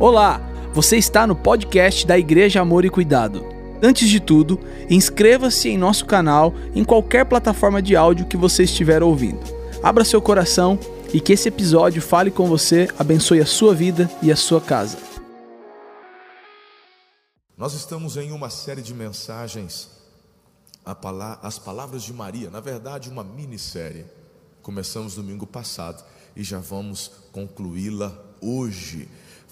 Olá, você está no podcast da Igreja Amor e Cuidado. Antes de tudo, inscreva-se em nosso canal em qualquer plataforma de áudio que você estiver ouvindo. Abra seu coração e que esse episódio fale com você, abençoe a sua vida e a sua casa. Nós estamos em uma série de mensagens, as palavras de Maria, na verdade, uma minissérie. Começamos domingo passado e já vamos concluí-la hoje.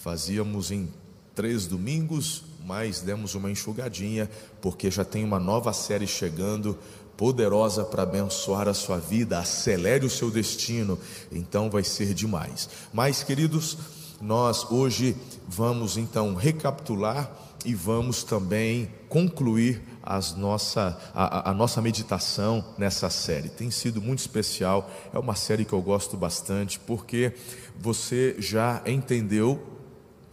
Fazíamos em três domingos, mas demos uma enxugadinha, porque já tem uma nova série chegando, poderosa para abençoar a sua vida, acelere o seu destino, então vai ser demais. Mas, queridos, nós hoje vamos então recapitular e vamos também concluir as nossa, a, a, nossa meditação nessa série. Tem sido muito especial, é uma série que eu gosto bastante, porque você já entendeu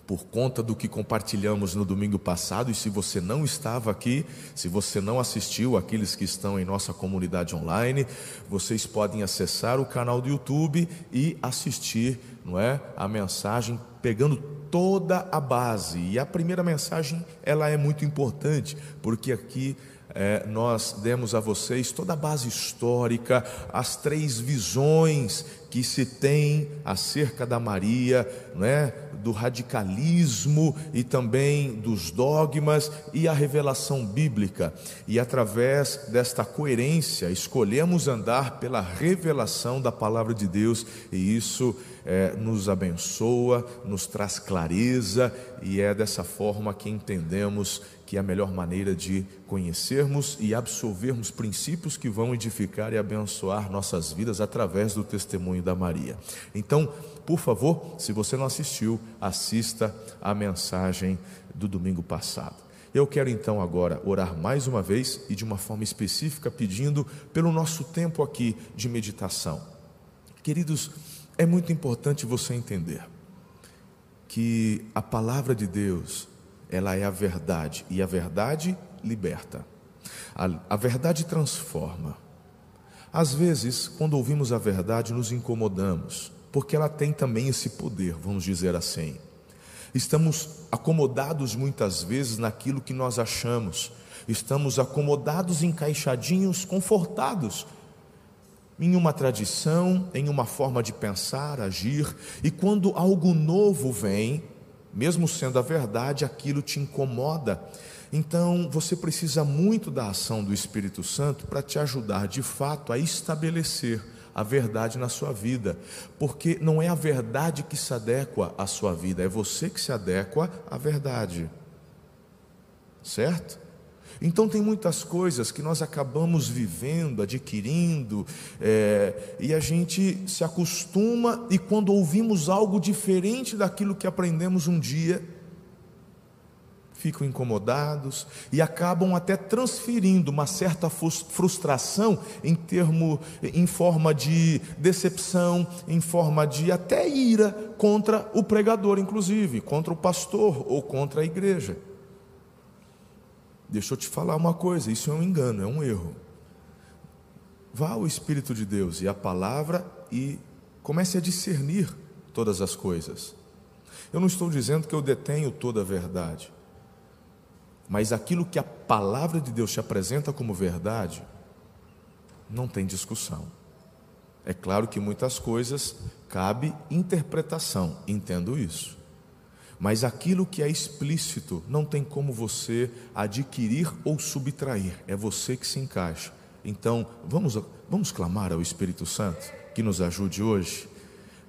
por conta do que compartilhamos no domingo passado, e se você não estava aqui, se você não assistiu, aqueles que estão em nossa comunidade online, vocês podem acessar o canal do YouTube e assistir, não é, a mensagem pegando toda a base. E a primeira mensagem, ela é muito importante, porque aqui é, nós demos a vocês toda a base histórica, as três visões que se tem acerca da Maria, né, do radicalismo e também dos dogmas e a revelação bíblica. E através desta coerência, escolhemos andar pela revelação da palavra de Deus, e isso é, nos abençoa, nos traz clareza, e é dessa forma que entendemos que é a melhor maneira de conhecermos e absorvermos princípios que vão edificar e abençoar nossas vidas através do testemunho da Maria. Então, por favor, se você não assistiu, assista a mensagem do domingo passado. Eu quero então agora orar mais uma vez e de uma forma específica pedindo pelo nosso tempo aqui de meditação. Queridos, é muito importante você entender que a palavra de Deus ela é a verdade, e a verdade liberta. A, a verdade transforma. Às vezes, quando ouvimos a verdade, nos incomodamos, porque ela tem também esse poder, vamos dizer assim. Estamos acomodados muitas vezes naquilo que nós achamos, estamos acomodados, encaixadinhos, confortados em uma tradição, em uma forma de pensar, agir, e quando algo novo vem, mesmo sendo a verdade, aquilo te incomoda. Então, você precisa muito da ação do Espírito Santo para te ajudar de fato a estabelecer a verdade na sua vida, porque não é a verdade que se adequa à sua vida, é você que se adequa à verdade. Certo? Então, tem muitas coisas que nós acabamos vivendo, adquirindo, é, e a gente se acostuma, e quando ouvimos algo diferente daquilo que aprendemos um dia, ficam incomodados e acabam até transferindo uma certa frustração em termo em forma de decepção, em forma de até ira contra o pregador inclusive, contra o pastor ou contra a igreja. Deixa eu te falar uma coisa: isso é um engano, é um erro. Vá ao Espírito de Deus e a palavra e comece a discernir todas as coisas. Eu não estou dizendo que eu detenho toda a verdade, mas aquilo que a palavra de Deus te apresenta como verdade, não tem discussão. É claro que muitas coisas cabe interpretação, entendo isso. Mas aquilo que é explícito não tem como você adquirir ou subtrair, é você que se encaixa. Então, vamos, vamos clamar ao Espírito Santo que nos ajude hoje,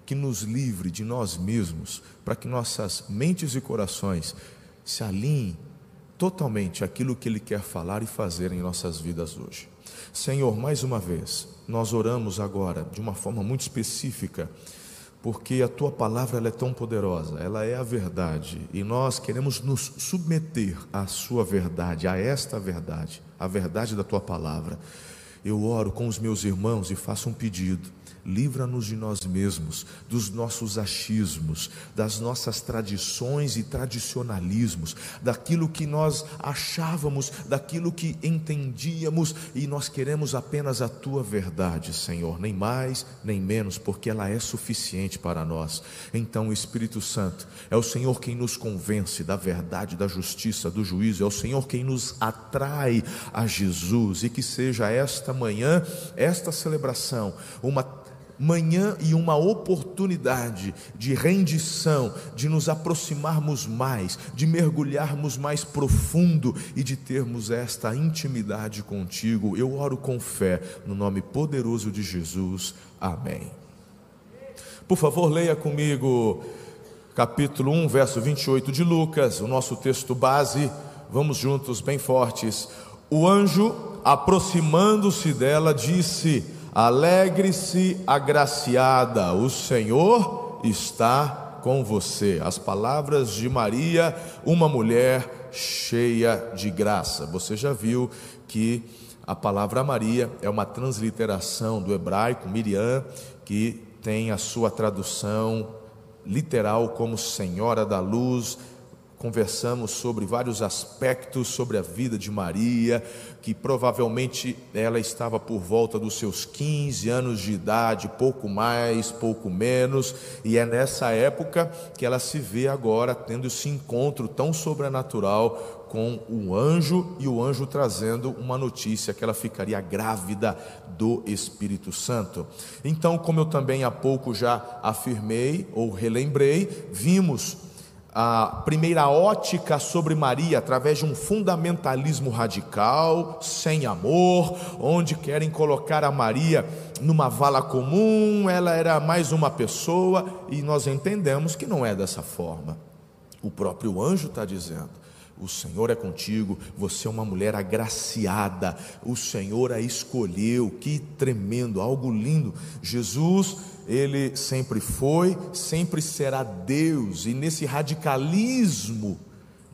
que nos livre de nós mesmos, para que nossas mentes e corações se alinhem totalmente àquilo que Ele quer falar e fazer em nossas vidas hoje. Senhor, mais uma vez, nós oramos agora de uma forma muito específica porque a tua palavra ela é tão poderosa, ela é a verdade, e nós queremos nos submeter à sua verdade, a esta verdade, a verdade da tua palavra. Eu oro com os meus irmãos e faço um pedido. Livra-nos de nós mesmos, dos nossos achismos, das nossas tradições e tradicionalismos, daquilo que nós achávamos, daquilo que entendíamos e nós queremos apenas a tua verdade, Senhor, nem mais nem menos, porque ela é suficiente para nós. Então, o Espírito Santo é o Senhor quem nos convence da verdade, da justiça, do juízo, é o Senhor quem nos atrai a Jesus e que seja esta manhã, esta celebração, uma manhã e uma oportunidade de rendição, de nos aproximarmos mais, de mergulharmos mais profundo e de termos esta intimidade contigo. Eu oro com fé no nome poderoso de Jesus. Amém. Por favor, leia comigo capítulo 1, verso 28 de Lucas, o nosso texto base. Vamos juntos, bem fortes. O anjo, aproximando-se dela, disse: Alegre-se, agraciada, o Senhor está com você. As palavras de Maria, uma mulher cheia de graça. Você já viu que a palavra Maria é uma transliteração do hebraico Miriam, que tem a sua tradução literal como Senhora da Luz, conversamos sobre vários aspectos sobre a vida de Maria, que provavelmente ela estava por volta dos seus 15 anos de idade, pouco mais, pouco menos, e é nessa época que ela se vê agora tendo esse encontro tão sobrenatural com o anjo e o anjo trazendo uma notícia que ela ficaria grávida do Espírito Santo. Então, como eu também há pouco já afirmei ou relembrei, vimos a primeira ótica sobre Maria através de um fundamentalismo radical, sem amor, onde querem colocar a Maria numa vala comum, ela era mais uma pessoa, e nós entendemos que não é dessa forma. O próprio anjo está dizendo. O Senhor é contigo, você é uma mulher agraciada, o Senhor a escolheu, que tremendo, algo lindo. Jesus ele sempre foi, sempre será Deus, e nesse radicalismo,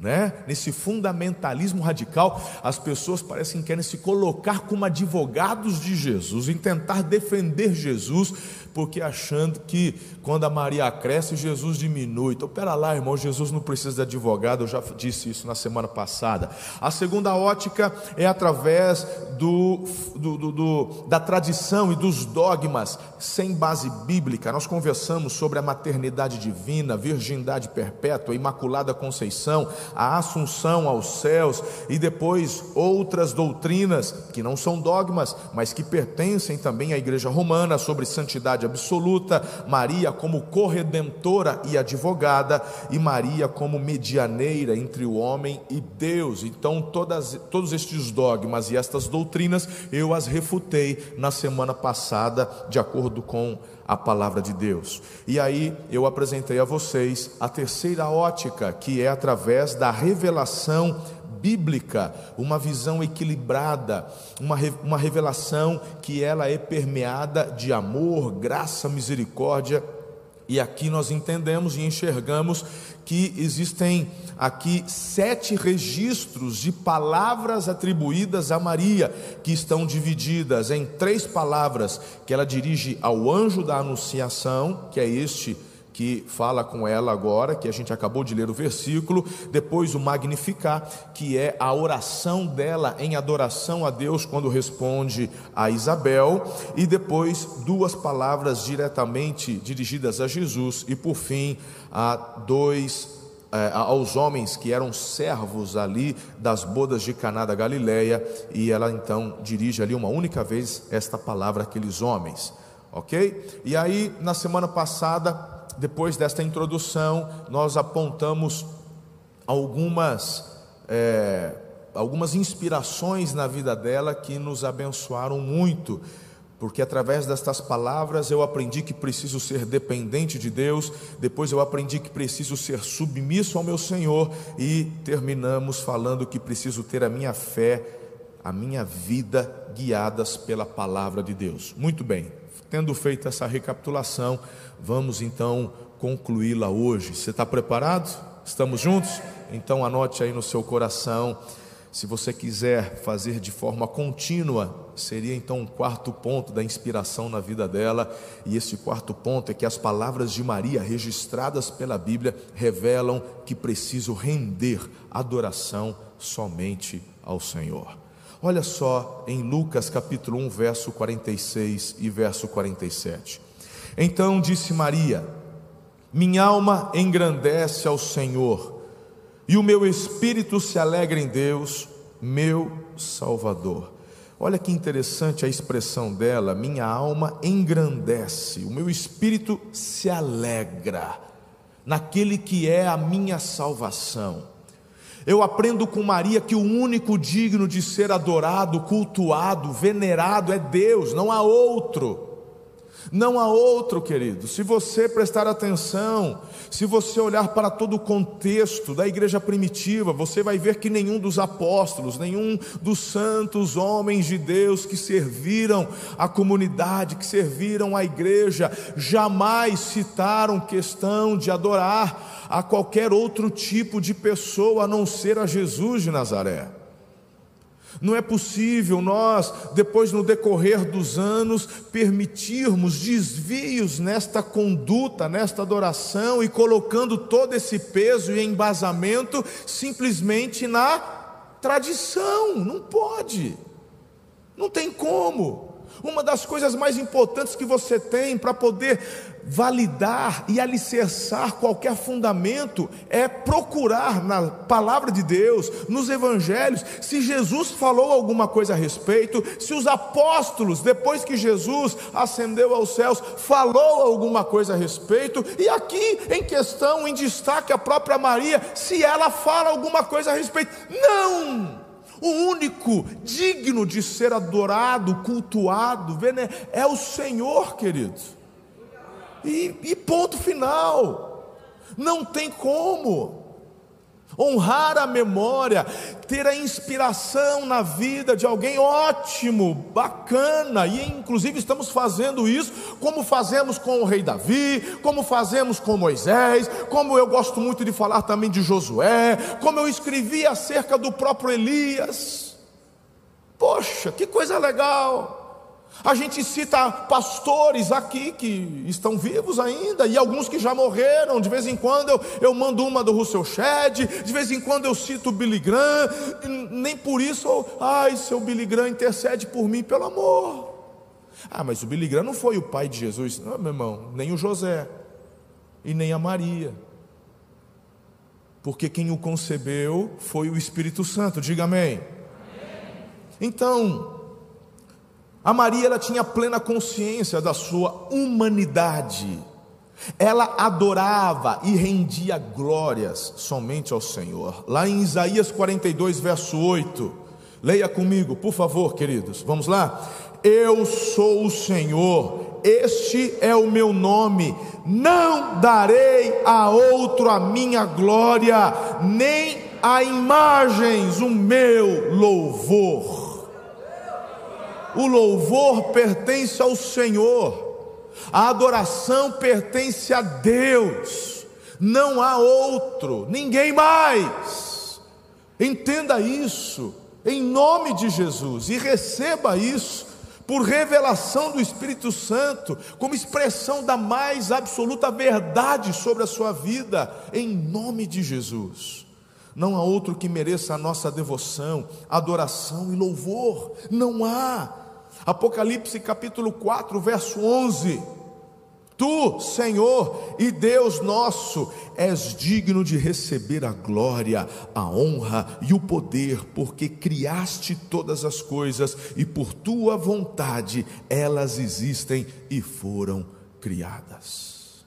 né? Nesse fundamentalismo radical, as pessoas parecem que querem se colocar como advogados de Jesus, em tentar defender Jesus, porque achando que quando a Maria cresce, Jesus diminui. Então, pera lá, irmão, Jesus não precisa de advogado, eu já disse isso na semana passada. A segunda ótica é através do, do, do, do da tradição e dos dogmas sem base bíblica. Nós conversamos sobre a maternidade divina, virgindade perpétua, imaculada conceição, a assunção aos céus e depois outras doutrinas que não são dogmas, mas que pertencem também à igreja romana sobre santidade absoluta, Maria como corredentora e advogada e Maria como medianeira entre o homem e Deus. Então, todas, todos estes dogmas e estas doutrinas eu as refutei na semana passada, de acordo com a palavra de Deus. E aí eu apresentei a vocês a terceira ótica, que é através da revelação bíblica, uma visão equilibrada, uma, uma revelação que ela é permeada de amor, graça, misericórdia. E aqui nós entendemos e enxergamos que existem aqui sete registros de palavras atribuídas a Maria, que estão divididas em três palavras que ela dirige ao anjo da Anunciação, que é este que fala com ela agora, que a gente acabou de ler o versículo, depois o Magnificar, que é a oração dela em adoração a Deus quando responde a Isabel, e depois duas palavras diretamente dirigidas a Jesus, e por fim, a dois é, aos homens que eram servos ali das bodas de Caná da Galileia, e ela então dirige ali uma única vez esta palavra àqueles homens, ok? E aí, na semana passada, depois desta introdução, nós apontamos algumas, é, algumas inspirações na vida dela que nos abençoaram muito porque através destas palavras eu aprendi que preciso ser dependente de Deus, depois eu aprendi que preciso ser submisso ao meu Senhor e terminamos falando que preciso ter a minha fé, a minha vida guiadas pela palavra de Deus. Muito bem, tendo feito essa recapitulação, vamos então concluí-la hoje. Você está preparado? Estamos juntos? Então anote aí no seu coração Se você quiser fazer de forma contínua, seria então um quarto ponto da inspiração na vida dela, e esse quarto ponto é que as palavras de Maria, registradas pela Bíblia, revelam que preciso render adoração somente ao Senhor. Olha só em Lucas capítulo 1, verso 46 e verso 47. Então disse Maria: Minha alma engrandece ao Senhor e o meu espírito se alegra em Deus, meu Salvador. Olha que interessante a expressão dela, minha alma engrandece, o meu espírito se alegra naquele que é a minha salvação. Eu aprendo com Maria que o único digno de ser adorado, cultuado, venerado é Deus, não há outro. Não há outro, querido. Se você prestar atenção, se você olhar para todo o contexto da igreja primitiva, você vai ver que nenhum dos apóstolos, nenhum dos santos homens de Deus que serviram a comunidade, que serviram a igreja, jamais citaram questão de adorar a qualquer outro tipo de pessoa a não ser a Jesus de Nazaré. Não é possível nós, depois no decorrer dos anos, permitirmos desvios nesta conduta, nesta adoração e colocando todo esse peso e embasamento simplesmente na tradição. Não pode, não tem como. Uma das coisas mais importantes que você tem para poder validar e alicerçar qualquer fundamento é procurar na palavra de Deus, nos evangelhos, se Jesus falou alguma coisa a respeito, se os apóstolos, depois que Jesus ascendeu aos céus, falou alguma coisa a respeito, e aqui em questão, em destaque, a própria Maria, se ela fala alguma coisa a respeito. Não! O único digno de ser adorado, cultuado, é o Senhor, queridos. E, e ponto final. Não tem como. Honrar a memória, ter a inspiração na vida de alguém ótimo, bacana, e inclusive estamos fazendo isso, como fazemos com o rei Davi, como fazemos com Moisés, como eu gosto muito de falar também de Josué, como eu escrevi acerca do próprio Elias. Poxa, que coisa legal! A gente cita pastores aqui que estão vivos ainda, e alguns que já morreram. De vez em quando eu, eu mando uma do Russell Shedd, de vez em quando eu cito o Billy Graham, nem por isso, ai, seu Billy Graham intercede por mim, pelo amor. Ah, mas o Billy Graham não foi o pai de Jesus, não, meu irmão, nem o José, e nem a Maria, porque quem o concebeu foi o Espírito Santo, diga amém. amém. Então, a Maria ela tinha plena consciência da sua humanidade. Ela adorava e rendia glórias somente ao Senhor. Lá em Isaías 42, verso 8. Leia comigo, por favor, queridos. Vamos lá? Eu sou o Senhor, este é o meu nome. Não darei a outro a minha glória, nem a imagens o meu louvor. O louvor pertence ao Senhor, a adoração pertence a Deus, não há outro, ninguém mais. Entenda isso, em nome de Jesus, e receba isso por revelação do Espírito Santo, como expressão da mais absoluta verdade sobre a sua vida, em nome de Jesus. Não há outro que mereça a nossa devoção, adoração e louvor. Não há. Apocalipse capítulo 4, verso 11. Tu, Senhor e Deus nosso, és digno de receber a glória, a honra e o poder, porque criaste todas as coisas e por tua vontade elas existem e foram criadas.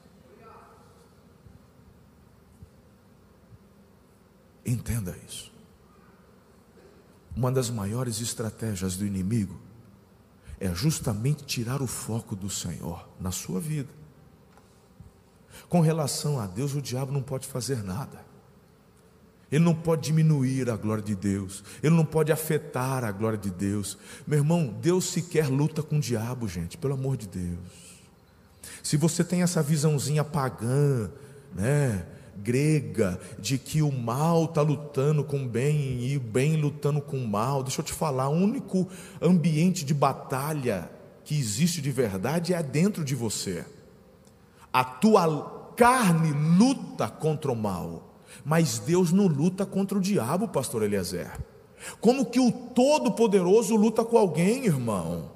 Entenda isso. Uma das maiores estratégias do inimigo é justamente tirar o foco do Senhor na sua vida. Com relação a Deus, o diabo não pode fazer nada. Ele não pode diminuir a glória de Deus, ele não pode afetar a glória de Deus. Meu irmão, Deus sequer luta com o diabo, gente, pelo amor de Deus. Se você tem essa visãozinha pagã, né, grega de que o mal está lutando com o bem e o bem lutando com o mal. Deixa eu te falar, o único ambiente de batalha que existe de verdade é dentro de você. A tua carne luta contra o mal, mas Deus não luta contra o diabo, pastor Eliezer. Como que o Todo-Poderoso luta com alguém, irmão?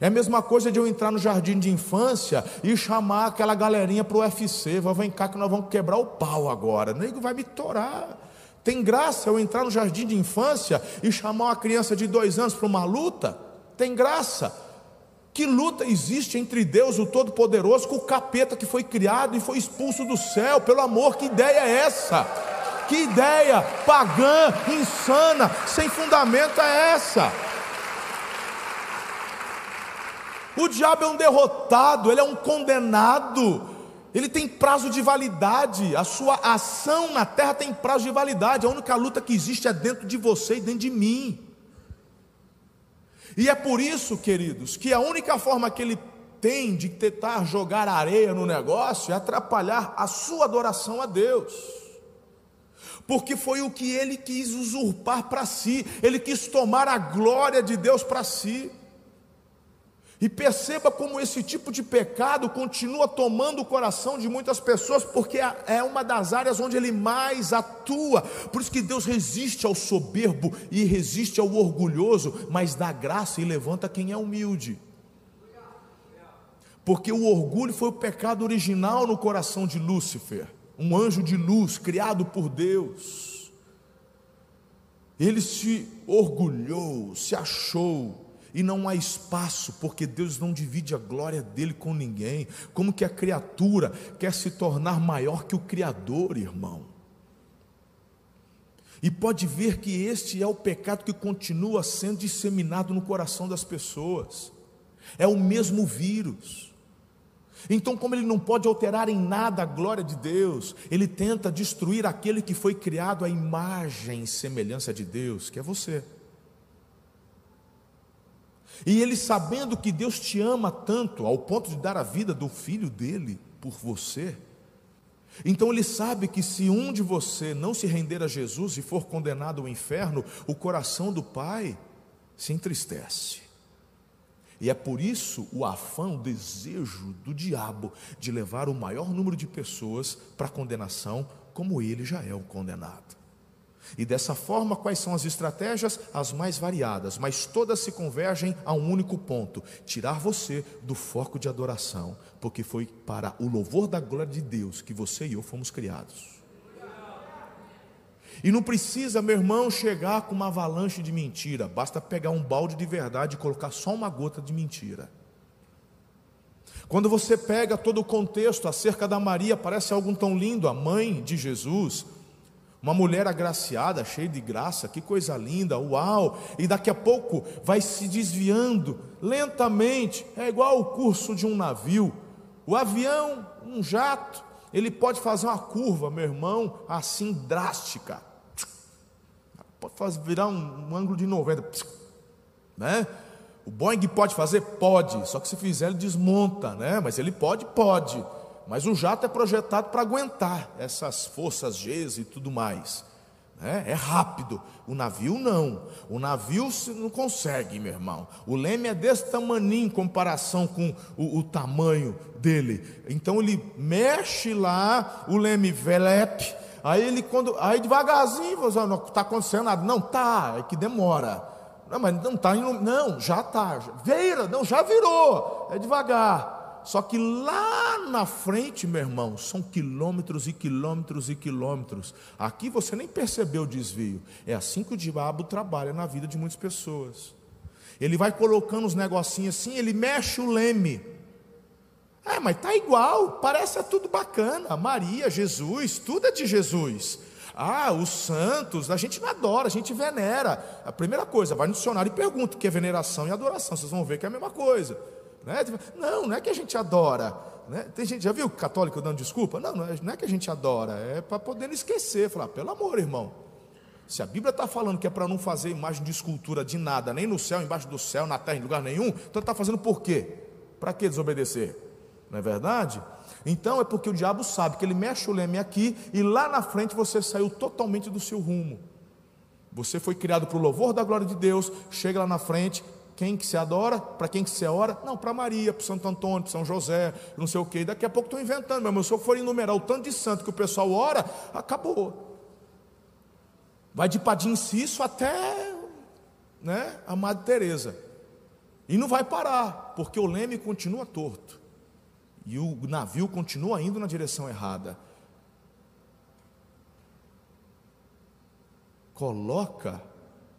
É a mesma coisa de eu entrar no jardim de infância e chamar aquela galerinha para o UFC. Vem cá que nós vamos quebrar o pau agora. O nego vai me torar. Tem graça eu entrar no jardim de infância e chamar uma criança de dois anos para uma luta? Tem graça. Que luta existe entre Deus, o Todo-Poderoso, com o capeta que foi criado e foi expulso do céu? Pelo amor, que ideia é essa? Que ideia pagã, insana, sem fundamento é essa? O diabo é um derrotado, ele é um condenado, ele tem prazo de validade, a sua ação na terra tem prazo de validade, a única luta que existe é dentro de você e dentro de mim. E é por isso, queridos, que a única forma que ele tem de tentar jogar areia no negócio é atrapalhar a sua adoração a Deus. Porque foi o que ele quis usurpar para si, ele quis tomar a glória de Deus para si. E perceba como esse tipo de pecado continua tomando o coração de muitas pessoas, porque é uma das áreas onde ele mais atua. Por isso que Deus resiste ao soberbo e resiste ao orgulhoso, mas dá graça e levanta quem é humilde. Porque o orgulho foi o pecado original no coração de Lúcifer, um anjo de luz criado por Deus. Ele se orgulhou, se achou e não há espaço, porque Deus não divide a glória dele com ninguém. Como que a criatura quer se tornar maior que o Criador, irmão? E pode ver que este é o pecado que continua sendo disseminado no coração das pessoas. É o mesmo vírus. Então, como ele não pode alterar em nada a glória de Deus, ele tenta destruir aquele que foi criado à imagem e semelhança de Deus, que é você. E ele sabendo que Deus te ama tanto, ao ponto de dar a vida do filho dele por você, então ele sabe que se um de você não se render a Jesus e for condenado ao inferno, o coração do Pai se entristece. E é por isso o afã, o desejo do diabo de levar o maior número de pessoas para a condenação, como ele já é o condenado. E dessa forma, quais são as estratégias? As mais variadas, mas todas se convergem a um único ponto: tirar você do foco de adoração, porque foi para o louvor da glória de Deus que você e eu fomos criados. E não precisa, meu irmão, chegar com uma avalanche de mentira, basta pegar um balde de verdade e colocar só uma gota de mentira. Quando você pega todo o contexto acerca da Maria, parece algo tão lindo, a mãe de Jesus, uma mulher agraciada, cheia de graça, que coisa linda, uau! E daqui a pouco vai se desviando lentamente, é igual o curso de um navio. O avião, um jato, ele pode fazer uma curva, meu irmão, assim drástica. Pode fazer, virar um, um ângulo de 90, né? O Boeing pode fazer? Pode, só que se fizer ele desmonta, né? Mas ele pode, pode. Mas o jato é projetado para aguentar essas forças Gs e tudo mais. Né? É rápido. O navio não. O navio não consegue, meu irmão. O leme é desse tamanho em comparação com o, o tamanho dele. Então ele mexe lá, o leme velepe. Aí ele quando, aí devagarzinho, você não está acontecendo nada. Não tá, é que demora. Não, mas não está não, já está. Vira, não, já virou. É devagar. Só que lá na frente, meu irmão, são quilômetros e quilômetros e quilômetros. Aqui você nem percebeu o desvio. É assim que o diabo trabalha na vida de muitas pessoas. Ele vai colocando os negocinhos assim, ele mexe o leme. É, mas tá igual, parece é tudo bacana. Maria, Jesus, tudo é de Jesus. Ah, os santos, a gente não adora, a gente venera. A primeira coisa, vai no dicionário e pergunta o que é veneração e adoração. Vocês vão ver que é a mesma coisa. Né? Não, não é que a gente adora. Né? Tem gente, já viu católico dando desculpa? Não, não é, não é que a gente adora, é para poder esquecer. Falar, pelo amor, irmão. Se a Bíblia está falando que é para não fazer imagem de escultura de nada, nem no céu, embaixo do céu, na terra, em lugar nenhum, então está fazendo por quê? Para que desobedecer? Não é verdade? Então é porque o diabo sabe que ele mexe o leme aqui e lá na frente você saiu totalmente do seu rumo. Você foi criado para o louvor da glória de Deus, chega lá na frente, quem que se adora? Para quem que se ora? Não, para Maria, para Santo Antônio, para São José, não sei o quê. Daqui a pouco estou inventando, meu. Se eu for enumerar o tanto de santo que o pessoal ora, acabou. Vai de Padim Cício até né, a Madre Teresa. E não vai parar, porque o leme continua torto. E o navio continua indo na direção errada. Coloca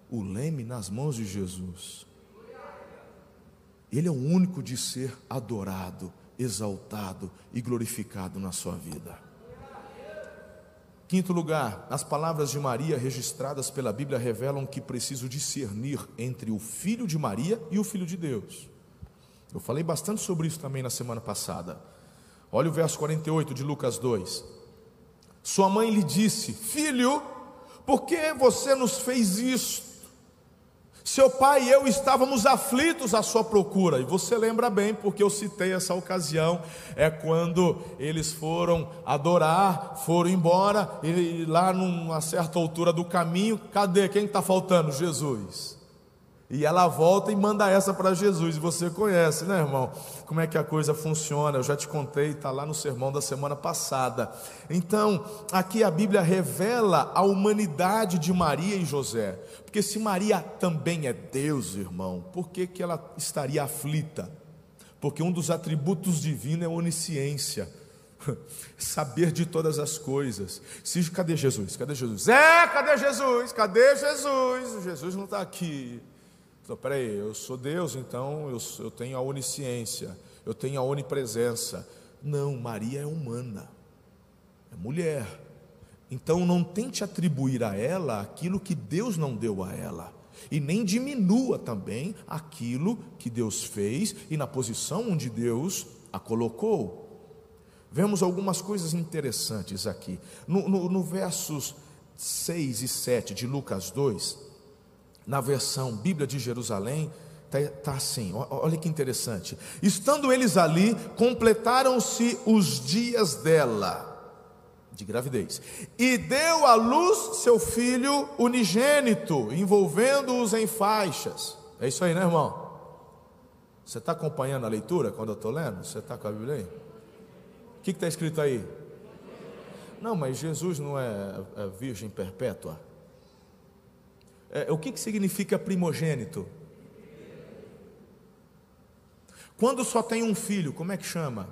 o leme nas mãos de Jesus. Ele é o único de ser adorado, exaltado e glorificado na sua vida. Quinto lugar, as palavras de Maria registradas pela Bíblia revelam que preciso discernir entre o filho de Maria e o filho de Deus. Eu falei bastante sobre isso também na semana passada. Olha o verso 48 de Lucas 2. Sua mãe lhe disse: Filho, por que você nos fez isto? Seu pai e eu estávamos aflitos à sua procura, e você lembra bem, porque eu citei essa ocasião, é quando eles foram adorar, foram embora, e lá numa certa altura do caminho, cadê? Quem está faltando? Jesus. E ela volta e manda essa para Jesus. Você conhece, né, irmão? Como é que a coisa funciona? Eu já te contei, está lá no sermão da semana passada. Então, aqui a Bíblia revela a humanidade de Maria e José. Porque se Maria também é Deus, irmão, por que, que ela estaria aflita? Porque um dos atributos divinos é onisciência. Saber de todas as coisas. Se, cadê Jesus? Cadê Jesus? É, cadê Jesus? Cadê Jesus? Jesus não está aqui. Então, peraí, eu sou Deus, então eu, eu tenho a onisciência, eu tenho a onipresença. Não, Maria é humana, é mulher. Então não tente atribuir a ela aquilo que Deus não deu a ela. E nem diminua também aquilo que Deus fez e na posição onde Deus a colocou. Vemos algumas coisas interessantes aqui. No, no, no versos 6 e 7 de Lucas 2, na versão Bíblia de Jerusalém, está tá assim, olha que interessante. Estando eles ali, completaram-se os dias dela, de gravidez, e deu à luz seu filho unigênito, envolvendo-os em faixas. É isso aí, né, irmão? Você está acompanhando a leitura quando eu estou lendo? Você está com a Bíblia aí? O que está escrito aí? Não, mas Jesus não é, é virgem perpétua? É, o que, que significa primogênito? Quando só tem um filho, como é que chama?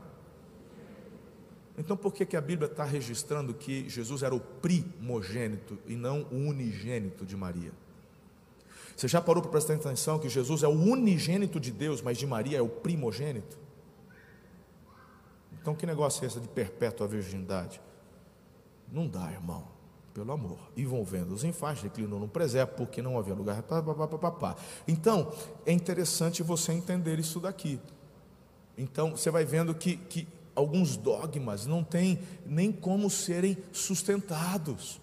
Então por que, que a Bíblia está registrando que Jesus era o primogênito e não o unigênito de Maria? Você já parou para prestar atenção que Jesus é o unigênito de Deus, mas de Maria é o primogênito? Então que negócio é esse de perpétua virgindade? Não dá, irmão pelo amor, envolvendo-os em faixa, declinou no presépio, porque não havia lugar. Pá, pá, pá, Então, é interessante você entender isso daqui. Então, você vai vendo que, que alguns dogmas não têm nem como serem sustentados.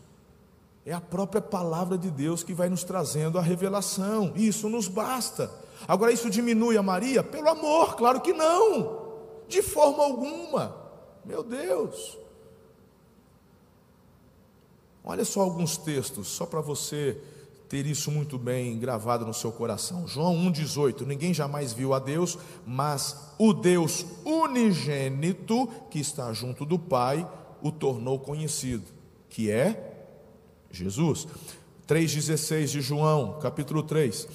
É a própria palavra de Deus que vai nos trazendo a revelação, e isso nos basta. Agora, isso diminui a Maria? Pelo amor, claro que não, de forma alguma. Meu Deus. Olha só alguns textos, só para você ter isso muito bem gravado no seu coração. João 1,18: Ninguém jamais viu a Deus, mas o Deus unigênito que está junto do Pai o tornou conhecido, que é Jesus. 3,16 de João, capítulo 3.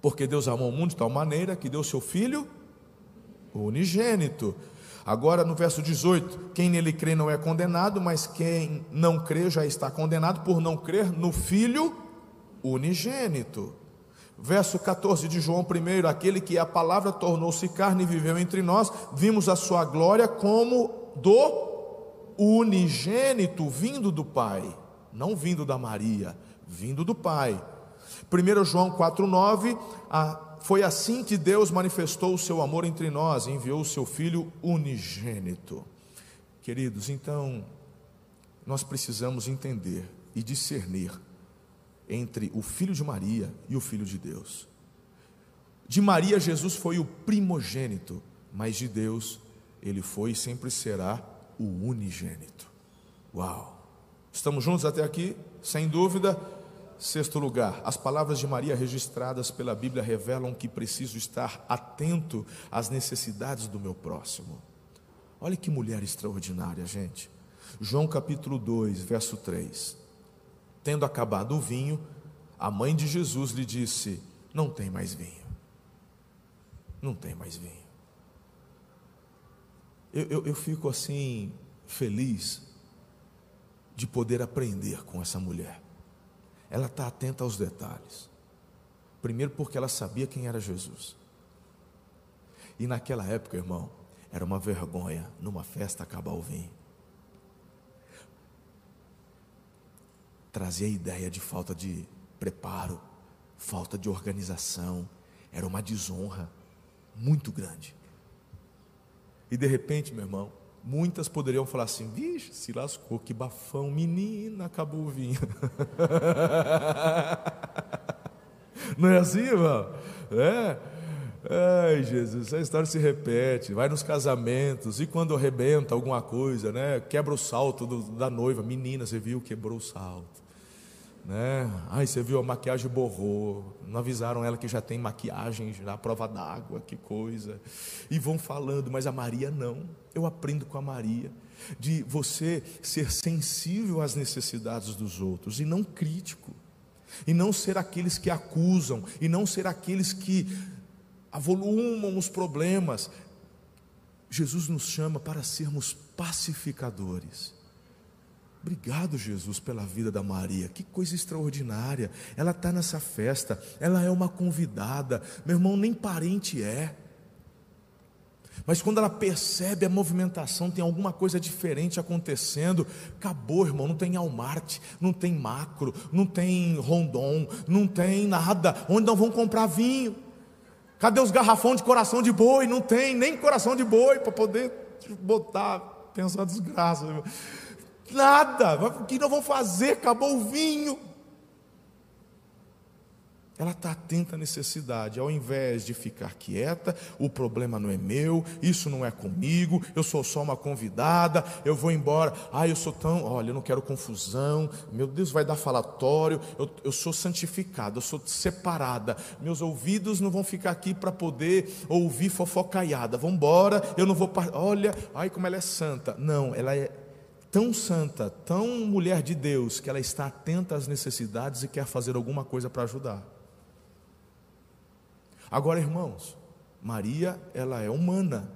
Porque Deus amou o mundo de tal maneira que deu seu Filho unigênito Agora no verso 18: quem nele crê não é condenado, mas quem não crê já está condenado por não crer no Filho unigênito. Verso 14 de João 1: aquele que a palavra tornou-se carne e viveu entre nós, vimos a sua glória como do unigênito vindo do Pai, não vindo da Maria, vindo do Pai. 1 João 4,9: foi assim que Deus manifestou o seu amor entre nós, enviou o seu Filho unigênito. Queridos, então, nós precisamos entender e discernir entre o filho de Maria e o filho de Deus. De Maria, Jesus foi o primogênito, mas de Deus, ele foi e sempre será o unigênito. Uau! Estamos juntos até aqui? Sem dúvida. Sexto lugar, as palavras de Maria registradas pela Bíblia revelam que preciso estar atento às necessidades do meu próximo. Olha que mulher extraordinária, gente. João capítulo 2, verso 3. Tendo acabado o vinho, a mãe de Jesus lhe disse: Não tem mais vinho. Não tem mais vinho. Eu, eu, eu fico assim, feliz de poder aprender com essa mulher. Ela está atenta aos detalhes. Primeiro, porque ela sabia quem era Jesus. E naquela época, irmão, era uma vergonha numa festa acabar o vinho. Trazia a ideia de falta de preparo, falta de organização. Era uma desonra muito grande. E de repente, meu irmão, Muitas poderiam falar assim: vixe, se lascou, que bafão, menina, acabou o vinho. Não é assim, irmão? É. Ai, Jesus, essa história se repete. Vai nos casamentos e quando arrebenta alguma coisa, né? Quebra o salto do, da noiva. Menina, você viu? Quebrou o salto. Né? Ai, você viu a maquiagem borrou. Não avisaram ela que já tem maquiagem na prova d'água, que coisa. E vão falando, mas a Maria não. Eu aprendo com a Maria de você ser sensível às necessidades dos outros e não crítico. E não ser aqueles que acusam, e não ser aqueles que avolumam os problemas. Jesus nos chama para sermos pacificadores. Obrigado, Jesus, pela vida da Maria. Que coisa extraordinária. Ela está nessa festa, ela é uma convidada. Meu irmão, nem parente é. Mas quando ela percebe a movimentação, tem alguma coisa diferente acontecendo, acabou, irmão. Não tem Almarte, não tem Macro, não tem Rondon, não tem nada. Onde não vão comprar vinho? Cadê os garrafões de coração de boi? Não tem nem coração de boi para poder botar. Pensa uma desgraça. Irmão. Nada. O que não vão fazer? Acabou o vinho. Ela está atenta à necessidade, ao invés de ficar quieta, o problema não é meu, isso não é comigo, eu sou só uma convidada, eu vou embora, ah, eu sou tão, olha, eu não quero confusão, meu Deus vai dar falatório, eu, eu sou santificada, eu sou separada, meus ouvidos não vão ficar aqui para poder ouvir fofocaiada, vamos embora, eu não vou, olha, ai como ela é santa, não, ela é tão santa, tão mulher de Deus, que ela está atenta às necessidades e quer fazer alguma coisa para ajudar. Agora, irmãos, Maria, ela é humana,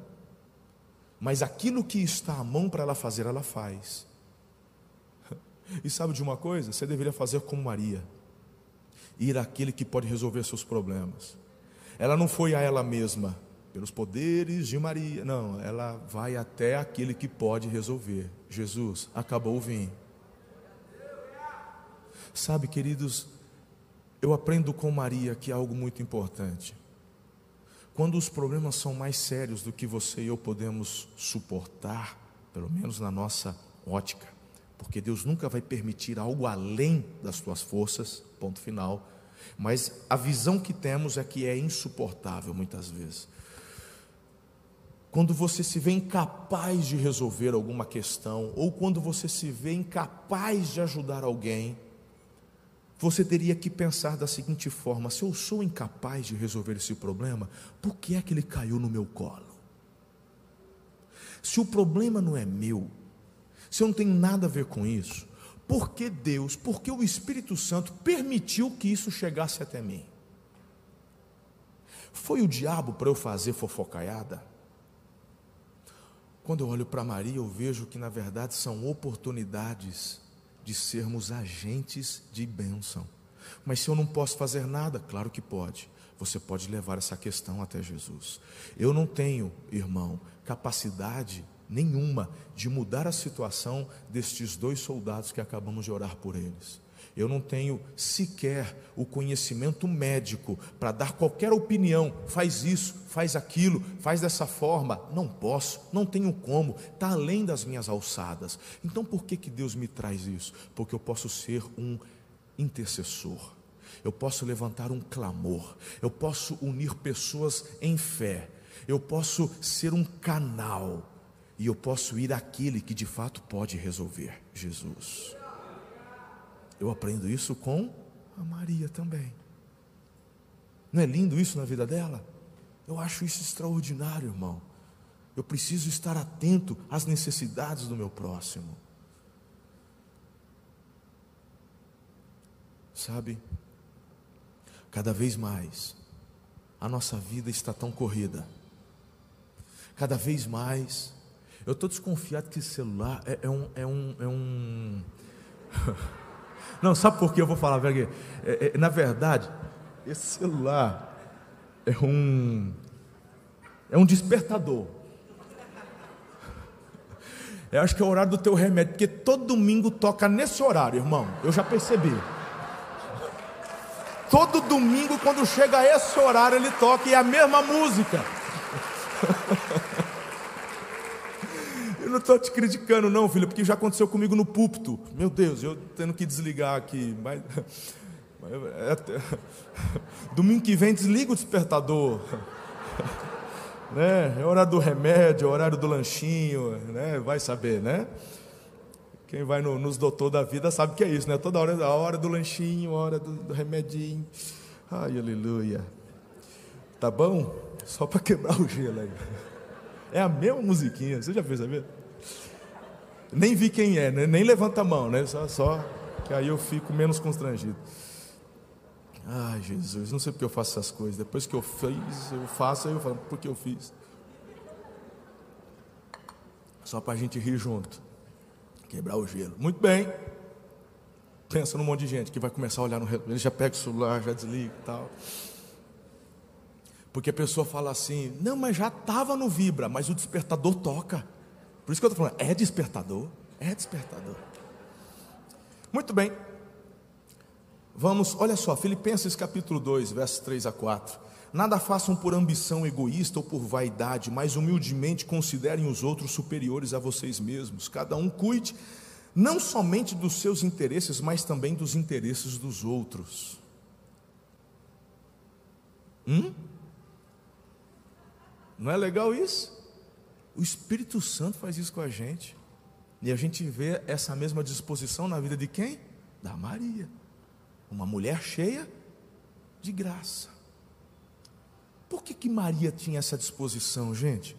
mas aquilo que está à mão para ela fazer, ela faz. E sabe de uma coisa? Você deveria fazer como Maria, ir àquele que pode resolver seus problemas. Ela não foi a ela mesma, pelos poderes de Maria. Não, ela vai até aquele que pode resolver. Jesus, acabou o vinho. Sabe, queridos, eu aprendo com Maria que é algo muito importante. Quando os problemas são mais sérios do que você e eu podemos suportar, pelo menos na nossa ótica, porque Deus nunca vai permitir algo além das tuas forças, ponto final. Mas a visão que temos é que é insuportável muitas vezes. Quando você se vê incapaz de resolver alguma questão, ou quando você se vê incapaz de ajudar alguém, você teria que pensar da seguinte forma: se eu sou incapaz de resolver esse problema, por que é que ele caiu no meu colo? Se o problema não é meu, se eu não tenho nada a ver com isso, por que Deus, por que o Espírito Santo permitiu que isso chegasse até mim? Foi o diabo para eu fazer fofocaiada? Quando eu olho para Maria, eu vejo que na verdade são oportunidades de sermos agentes de bênção. Mas se eu não posso fazer nada, claro que pode. Você pode levar essa questão até Jesus. Eu não tenho, irmão, capacidade nenhuma de mudar a situação destes dois soldados que acabamos de orar por eles. Eu não tenho sequer o conhecimento médico para dar qualquer opinião. Faz isso, faz aquilo, faz dessa forma. Não posso, não tenho como. Está além das minhas alçadas. Então por que, que Deus me traz isso? Porque eu posso ser um intercessor. Eu posso levantar um clamor. Eu posso unir pessoas em fé Eu posso ser um canal e eu posso ir àquele que de fato pode resolver, Jesus. Eu aprendo isso com a Maria também. Não é lindo isso na vida dela? Eu acho isso extraordinário, irmão. Eu preciso estar atento às necessidades do meu próximo. Sabe, cada vez mais a nossa vida está tão corrida. Cada vez mais, eu estou desconfiado que esse celular é, é um, é um, é um... Não, sabe por que eu vou falar? É, é, na verdade, esse celular é um é um despertador. Eu acho que é o horário do teu remédio, porque todo domingo toca nesse horário, irmão. Eu já percebi. Todo domingo, quando chega esse horário, ele toca e é a mesma música. Eu não estou te criticando, não, filho, porque já aconteceu comigo no púlpito. Meu Deus, eu tendo que desligar aqui. Mas, é, domingo que vem, desliga o despertador. Né? É hora do remédio, é horário do lanchinho, né? vai saber, né? Quem vai no, nos doutor da vida sabe que é isso, né? Toda hora, a hora do lanchinho, a hora do, do remedinho. Ai, aleluia. Tá bom? Só para quebrar o gelo aí. É a mesma musiquinha, você já fez saber? Nem vi quem é, né? nem levanta a mão, né? Só, só que aí eu fico menos constrangido. Ai, Jesus, não sei porque eu faço essas coisas. Depois que eu fiz, eu faço, aí eu falo, por que eu fiz? Só para a gente rir junto. Quebrar o gelo. Muito bem. Pensa num monte de gente que vai começar a olhar no relógio, ele já pega o celular, já desliga e tal. Porque a pessoa fala assim: não, mas já estava no vibra, mas o despertador toca. Por isso que eu estou falando: é despertador, é despertador. Muito bem. Vamos, olha só, Filipenses capítulo 2, versos 3 a 4. Nada façam por ambição egoísta ou por vaidade, mas humildemente considerem os outros superiores a vocês mesmos. Cada um cuide não somente dos seus interesses, mas também dos interesses dos outros. Hum? Não é legal isso? O Espírito Santo faz isso com a gente. E a gente vê essa mesma disposição na vida de quem? Da Maria. Uma mulher cheia de graça. Por que, que Maria tinha essa disposição, gente?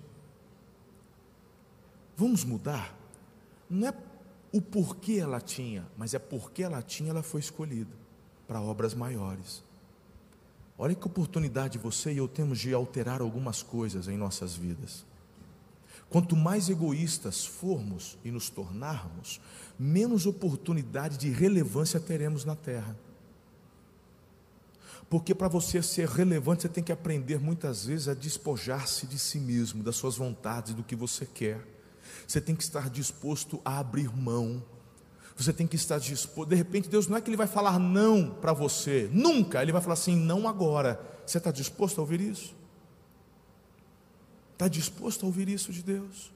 Vamos mudar? Não é o porquê ela tinha, mas é porque ela tinha, ela foi escolhida para obras maiores. Olha que oportunidade você e eu temos de alterar algumas coisas em nossas vidas. Quanto mais egoístas formos e nos tornarmos, menos oportunidade de relevância teremos na terra. Porque para você ser relevante, você tem que aprender muitas vezes a despojar-se de si mesmo, das suas vontades, do que você quer. Você tem que estar disposto a abrir mão. Você tem que estar disposto. De repente, Deus não é que Ele vai falar não para você, nunca. Ele vai falar assim, não agora. Você está disposto a ouvir isso? Está disposto a ouvir isso de Deus?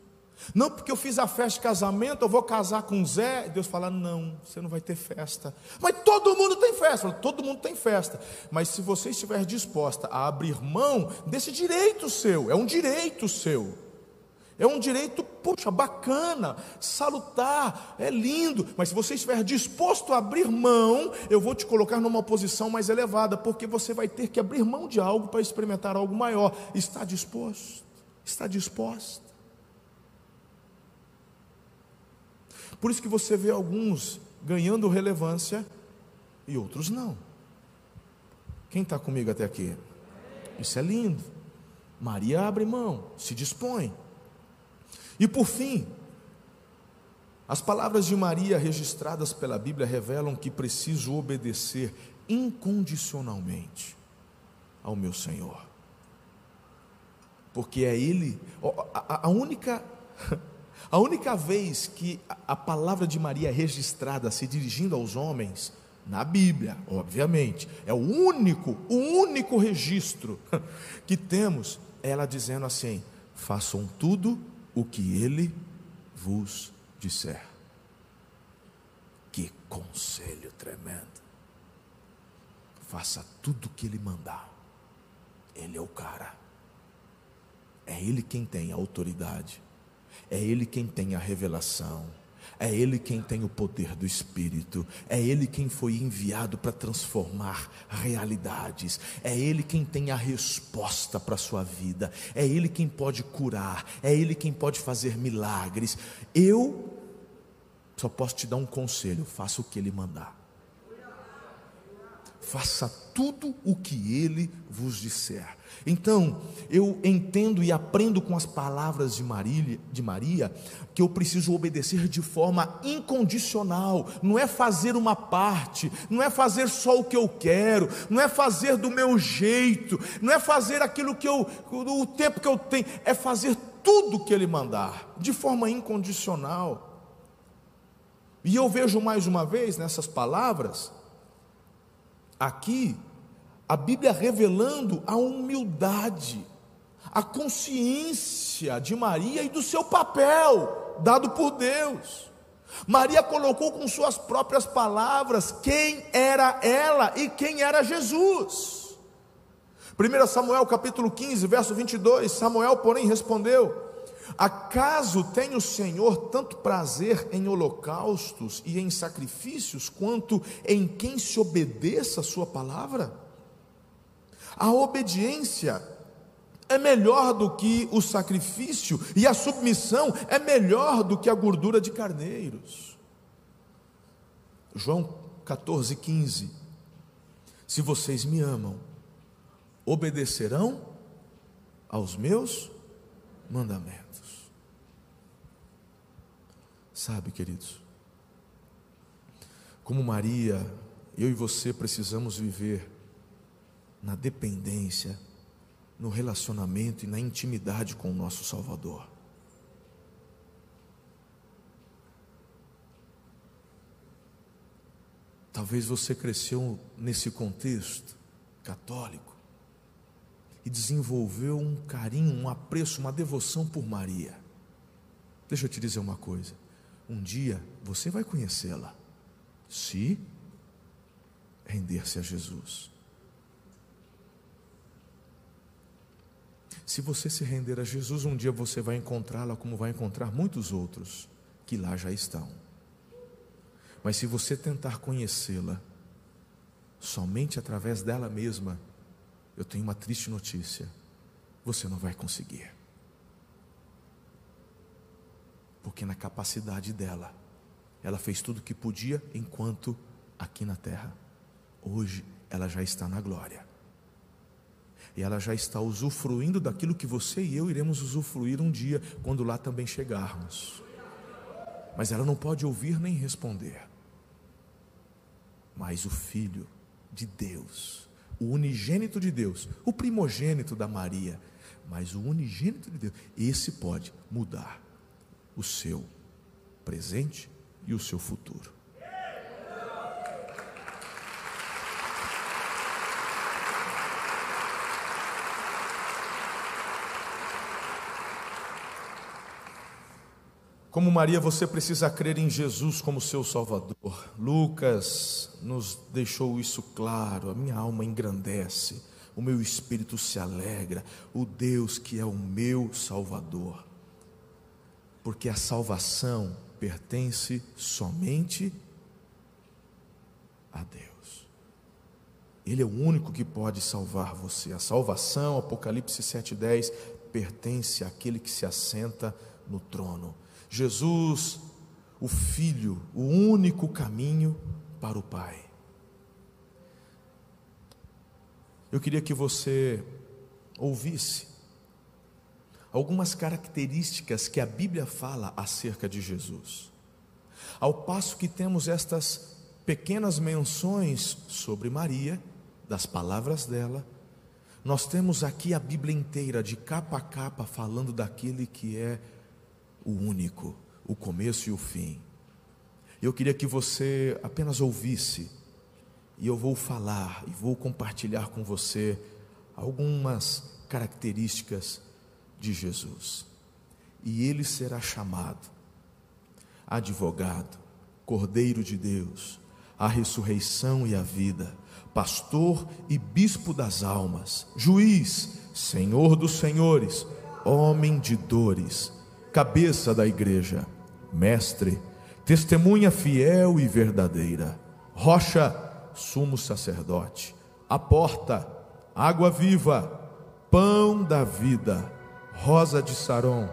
Não porque eu fiz a festa de casamento, eu vou casar com Zé. Deus fala: não, você não vai ter festa. Mas todo mundo tem festa. Todo mundo tem festa. Mas se você estiver disposta a abrir mão desse direito seu, é um direito seu. É um direito, poxa, bacana, salutar, é lindo, mas se você estiver disposto a abrir mão, eu vou te colocar numa posição mais elevada, porque você vai ter que abrir mão de algo para experimentar algo maior. Está disposto? Está disposta? Por isso que você vê alguns ganhando relevância e outros não. Quem está comigo até aqui? Isso é lindo. Maria abre mão, se dispõe. E por fim, as palavras de Maria registradas pela Bíblia revelam que preciso obedecer incondicionalmente ao meu Senhor. Porque é Ele, a, única a única vez que a palavra de Maria é registrada se dirigindo aos homens, na Bíblia, obviamente, é o único, o único registro que temos, é ela dizendo assim: façam tudo o que ele vos disser. Que conselho tremendo. Faça tudo o que ele mandar. Ele é o cara. É Ele quem tem a autoridade, é Ele quem tem a revelação. É Ele quem tem o poder do Espírito, é Ele quem foi enviado para transformar realidades, é Ele quem tem a resposta para a sua vida, é Ele quem pode curar, é Ele quem pode fazer milagres. Eu só posso te dar um conselho: faça o que Ele mandar, faça tudo o que Ele vos disser. Então, eu entendo e aprendo com as palavras de Maria, de Maria que eu preciso obedecer de forma incondicional, não é fazer uma parte, não é fazer só o que eu quero, não é fazer do meu jeito, não é fazer aquilo que eu, o tempo que eu tenho, é fazer tudo que Ele mandar, de forma incondicional. E eu vejo mais uma vez nessas palavras, aqui, a Bíblia revelando a humildade, a consciência de Maria e do seu papel dado por Deus. Maria colocou com suas próprias palavras quem era ela e quem era Jesus. 1 Samuel capítulo 15, verso 22, Samuel, porém, respondeu: Acaso tem o Senhor tanto prazer em holocaustos e em sacrifícios, quanto em quem se obedeça a Sua palavra? A obediência é melhor do que o sacrifício, e a submissão é melhor do que a gordura de carneiros. João 14, 15. Se vocês me amam, obedecerão aos meus mandamentos. Sabe, queridos, como Maria, eu e você precisamos viver na dependência, no relacionamento e na intimidade com o nosso Salvador. Talvez você cresceu nesse contexto católico e desenvolveu um carinho, um apreço, uma devoção por Maria. Deixa eu te dizer uma coisa: um dia você vai conhecê-la, se render-se a Jesus. Se você se render a Jesus, um dia você vai encontrá-la como vai encontrar muitos outros que lá já estão. Mas se você tentar conhecê-la somente através dela mesma, eu tenho uma triste notícia: você não vai conseguir. Porque na capacidade dela, ela fez tudo o que podia enquanto aqui na terra. Hoje ela já está na glória e ela já está usufruindo daquilo que você e eu iremos usufruir um dia, quando lá também chegarmos. Mas ela não pode ouvir nem responder. Mas o Filho de Deus, o unigênito de Deus, o primogênito da Maria, mas o unigênito de Deus, esse pode mudar o seu presente e o seu futuro. Como Maria, você precisa crer em Jesus como seu Salvador. Lucas nos deixou isso claro. A minha alma engrandece, o meu espírito se alegra, o Deus que é o meu Salvador. Porque a salvação pertence somente a Deus. Ele é o único que pode salvar você. A salvação, Apocalipse 7,10, pertence àquele que se assenta no trono. Jesus, o Filho, o único caminho para o Pai. Eu queria que você ouvisse algumas características que a Bíblia fala acerca de Jesus. Ao passo que temos estas pequenas menções sobre Maria, das palavras dela, nós temos aqui a Bíblia inteira, de capa a capa, falando daquele que é o único, o começo e o fim. Eu queria que você apenas ouvisse, e eu vou falar e vou compartilhar com você algumas características de Jesus. E ele será chamado advogado, Cordeiro de Deus, a ressurreição e a vida, pastor e bispo das almas, juiz, senhor dos senhores, homem de dores, cabeça da igreja, mestre, testemunha fiel e verdadeira, rocha, sumo sacerdote, a porta, água viva, pão da vida, rosa de Saron,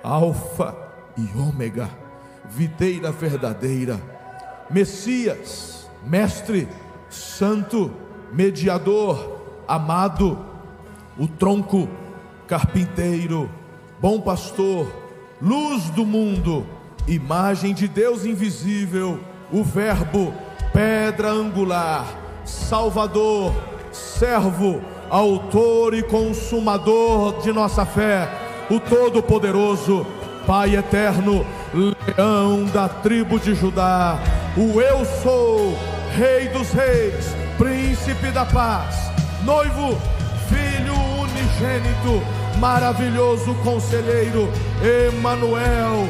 alfa e ômega, videira verdadeira, Messias, mestre, santo, mediador, amado, o tronco, carpinteiro, bom pastor, luz do mundo, imagem de Deus invisível, o Verbo, pedra angular, Salvador, servo, autor e consumador de nossa fé, o Todo-Poderoso, Pai eterno, leão da tribo de Judá, o Eu sou, Rei dos Reis, Príncipe da Paz, noivo, Filho unigênito, maravilhoso conselheiro, Emanuel,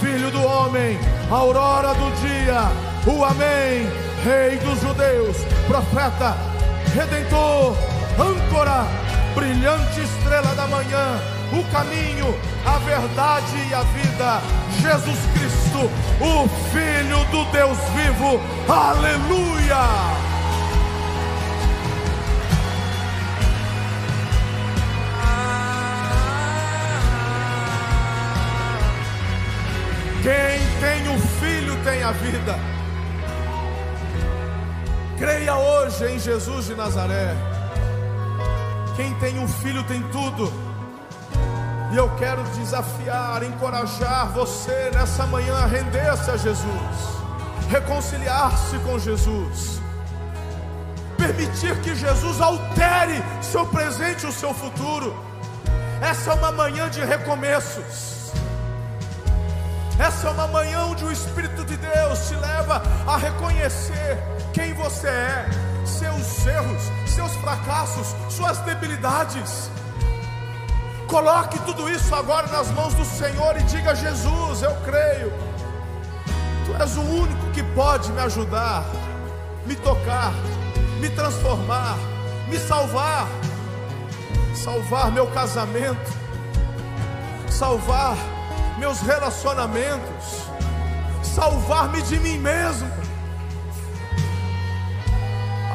Filho do homem, aurora do dia, o Amém, Rei dos judeus, profeta, redentor, âncora, brilhante estrela da manhã, o caminho, a verdade e a vida, Jesus Cristo, o Filho do Deus vivo, aleluia! Quem tem o filho tem a vida. Creia hoje em Jesus de Nazaré. Quem tem um filho tem tudo. E eu quero desafiar, encorajar você nessa manhã a render-se a Jesus, reconciliar-se com Jesus, permitir que Jesus altere seu presente e o seu futuro. Essa é uma manhã de recomeços. Essa é uma manhã onde o Espírito de Deus te leva a reconhecer quem você é, seus erros, seus fracassos, suas debilidades. Coloque tudo isso agora nas mãos do Senhor e diga: Jesus, eu creio, Tu és o único que pode me ajudar, me tocar, me transformar, me salvar, salvar meu casamento, salvar meus relacionamentos, salvar-me de mim mesmo.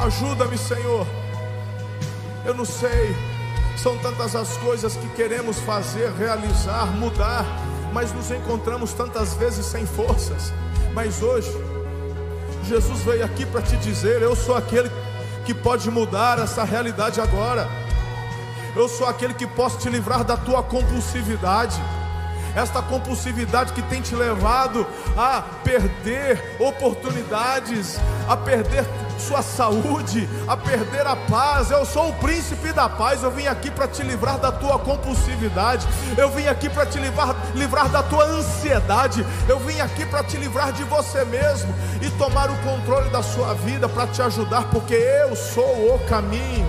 Ajuda-me, Senhor. Eu não sei, são tantas as coisas que queremos fazer, realizar, mudar, mas nos encontramos tantas vezes sem forças. Mas hoje, Jesus veio aqui para te dizer: Eu sou aquele que pode mudar essa realidade agora. Eu sou aquele que posso te livrar da tua compulsividade esta compulsividade que tem te levado a perder oportunidades, a perder sua saúde, a perder a paz. Eu sou o príncipe da paz. Eu vim aqui para te livrar da tua compulsividade. Eu vim aqui para te livrar, livrar da tua ansiedade. Eu vim aqui para te livrar de você mesmo e tomar o controle da sua vida para te ajudar, porque eu sou o caminho.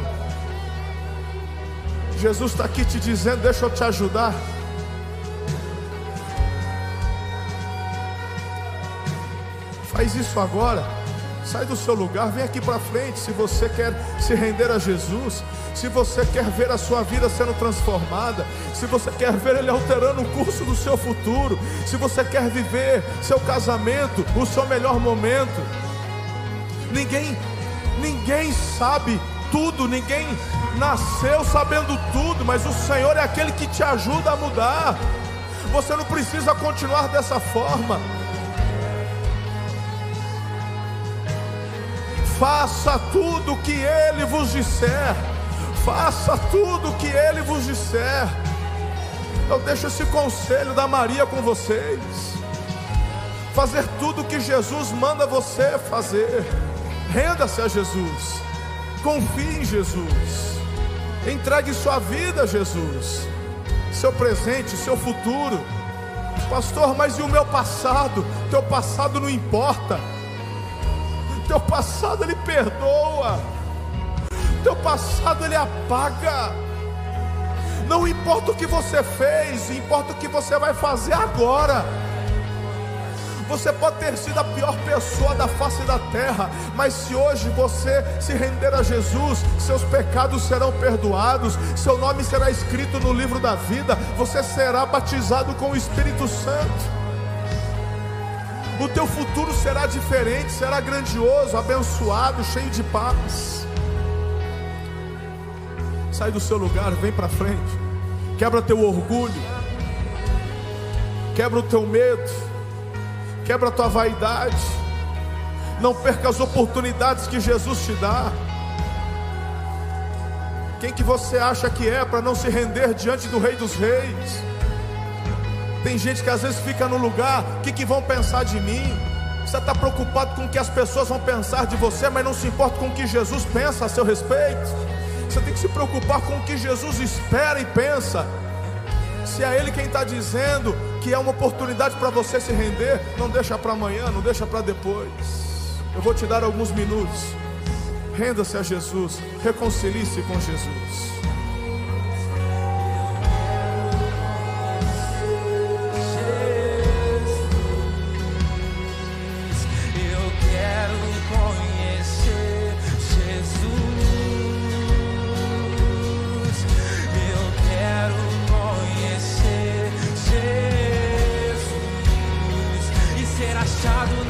Jesus está aqui te dizendo: Deixa eu te ajudar. Faz isso agora. Sai do seu lugar, vem aqui para frente. Se você quer se render a Jesus, se você quer ver a sua vida sendo transformada, se você quer ver Ele alterando o curso do seu futuro, se você quer viver seu casamento, o seu melhor momento. Ninguém, ninguém sabe tudo, ninguém nasceu sabendo tudo, mas o Senhor é aquele que te ajuda a mudar. Você não precisa continuar dessa forma. Faça tudo o que ele vos disser. Faça tudo o que ele vos disser. Eu deixo esse conselho da Maria com vocês. Fazer tudo o que Jesus manda você fazer. Renda-se a Jesus. Confie em Jesus. Entregue sua vida a Jesus. Seu presente, seu futuro. Pastor, mas e o meu passado? Teu passado não importa teu passado ele perdoa, teu passado ele apaga. Não importa o que você fez, importa o que você vai fazer agora. Você pode ter sido a pior pessoa da face da terra, mas se hoje você se render a Jesus, seus pecados serão perdoados, seu nome será escrito no livro da vida, você será batizado com o Espírito Santo. O teu futuro será diferente, será grandioso, abençoado, cheio de paz. Sai do seu lugar, vem para frente. Quebra teu orgulho. Quebra o teu medo quebra a tua vaidade, não perca as oportunidades que Jesus te dá. Quem que você acha que é para não se render diante do Rei dos Reis? Tem gente que às vezes fica no lugar, o que, que vão pensar de mim? Você está preocupado com o que as pessoas vão pensar de você, mas não se importa com o que Jesus pensa a seu respeito. Você tem que se preocupar com o que Jesus espera e pensa. Se é Ele quem está dizendo, que é uma oportunidade para você se render, não deixa para amanhã, não deixa para depois. Eu vou te dar alguns minutos. Renda-se a Jesus, reconcilie-se com Jesus. fechado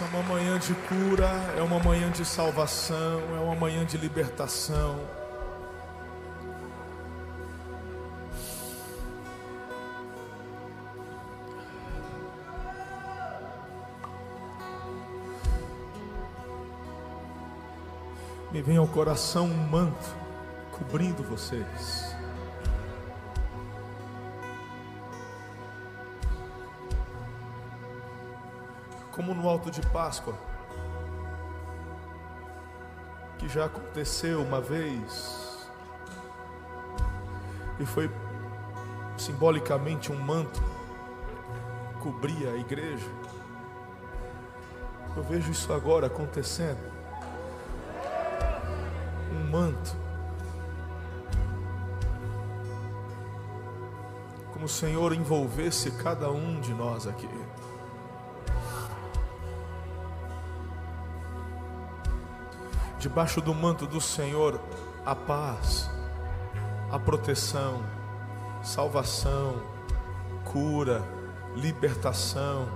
É uma manhã de cura, é uma manhã de salvação, é uma manhã de libertação. Me vem ao coração um manto cobrindo vocês. Como no alto de Páscoa, que já aconteceu uma vez, e foi simbolicamente um manto cobria a igreja. Eu vejo isso agora acontecendo. Um manto. Como o Senhor envolvesse cada um de nós aqui. Debaixo do manto do Senhor, a paz, a proteção, salvação, cura, libertação.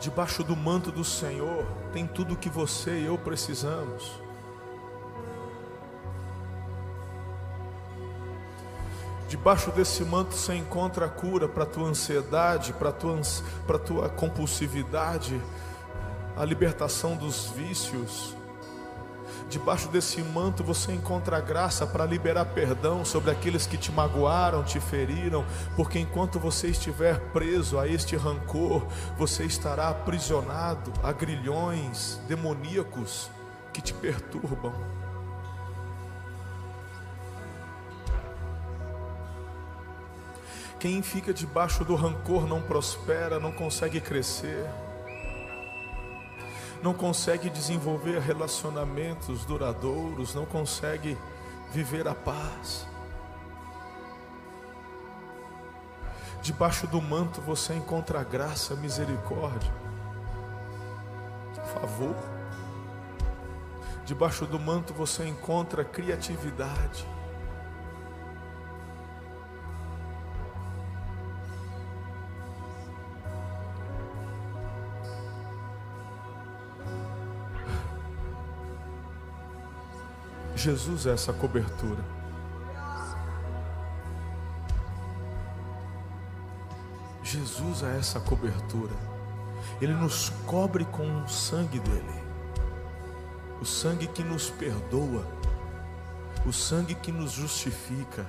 Debaixo do manto do Senhor tem tudo que você e eu precisamos. Debaixo desse manto você encontra a cura para a tua ansiedade, para a tua, tua compulsividade, a libertação dos vícios. Debaixo desse manto você encontra a graça para liberar perdão sobre aqueles que te magoaram, te feriram, porque enquanto você estiver preso a este rancor, você estará aprisionado a grilhões demoníacos que te perturbam. Quem fica debaixo do rancor não prospera, não consegue crescer, não consegue desenvolver relacionamentos duradouros, não consegue viver a paz. Debaixo do manto você encontra graça, misericórdia, favor. Debaixo do manto você encontra criatividade. Jesus é essa cobertura. Jesus é essa cobertura. Ele nos cobre com o sangue dele. O sangue que nos perdoa. O sangue que nos justifica.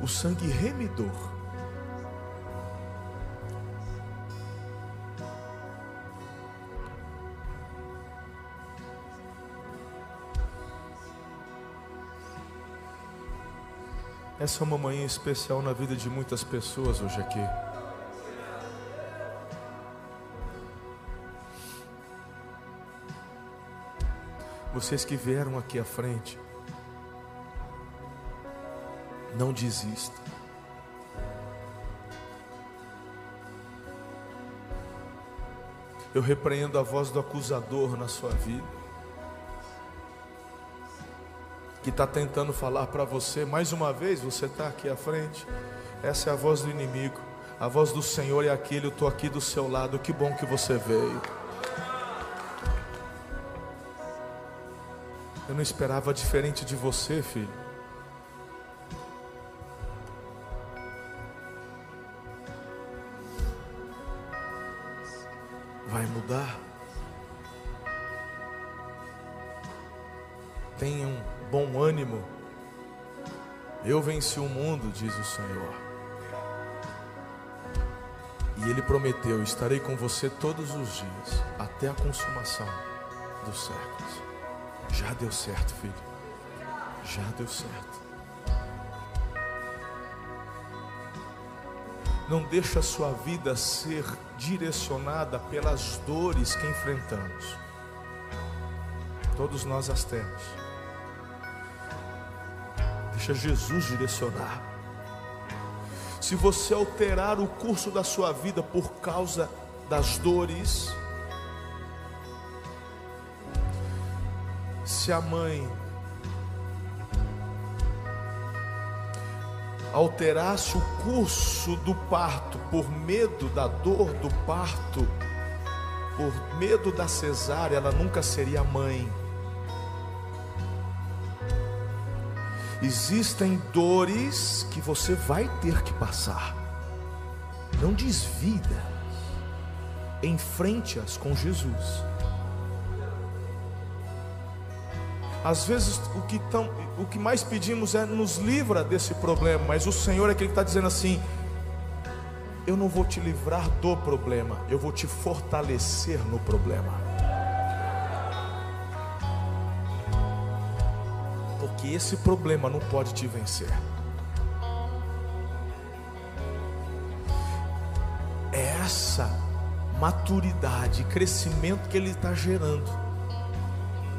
O sangue remidor. Essa é uma manhã especial na vida de muitas pessoas hoje aqui. Vocês que vieram aqui à frente, não desista. Eu repreendo a voz do acusador na sua vida que está tentando falar para você, mais uma vez, você está aqui à frente. Essa é a voz do inimigo. A voz do Senhor é aquele, eu estou aqui do seu lado. Que bom que você veio. Eu não esperava diferente de você, filho. Diz o Senhor. E Ele prometeu: estarei com você todos os dias, até a consumação dos séculos. Já deu certo, filho. Já deu certo. Não deixa a sua vida ser direcionada pelas dores que enfrentamos. Todos nós as temos. Deixa Jesus direcionar. Se você alterar o curso da sua vida por causa das dores, se a mãe alterasse o curso do parto por medo da dor do parto, por medo da cesárea, ela nunca seria mãe. Existem dores que você vai ter que passar. Não desvida. Enfrente-as com Jesus. Às vezes o que, tão, o que mais pedimos é nos livra desse problema, mas o Senhor é aquele que está dizendo assim: eu não vou te livrar do problema, eu vou te fortalecer no problema. Porque esse problema não pode te vencer. É essa maturidade, crescimento que Ele está gerando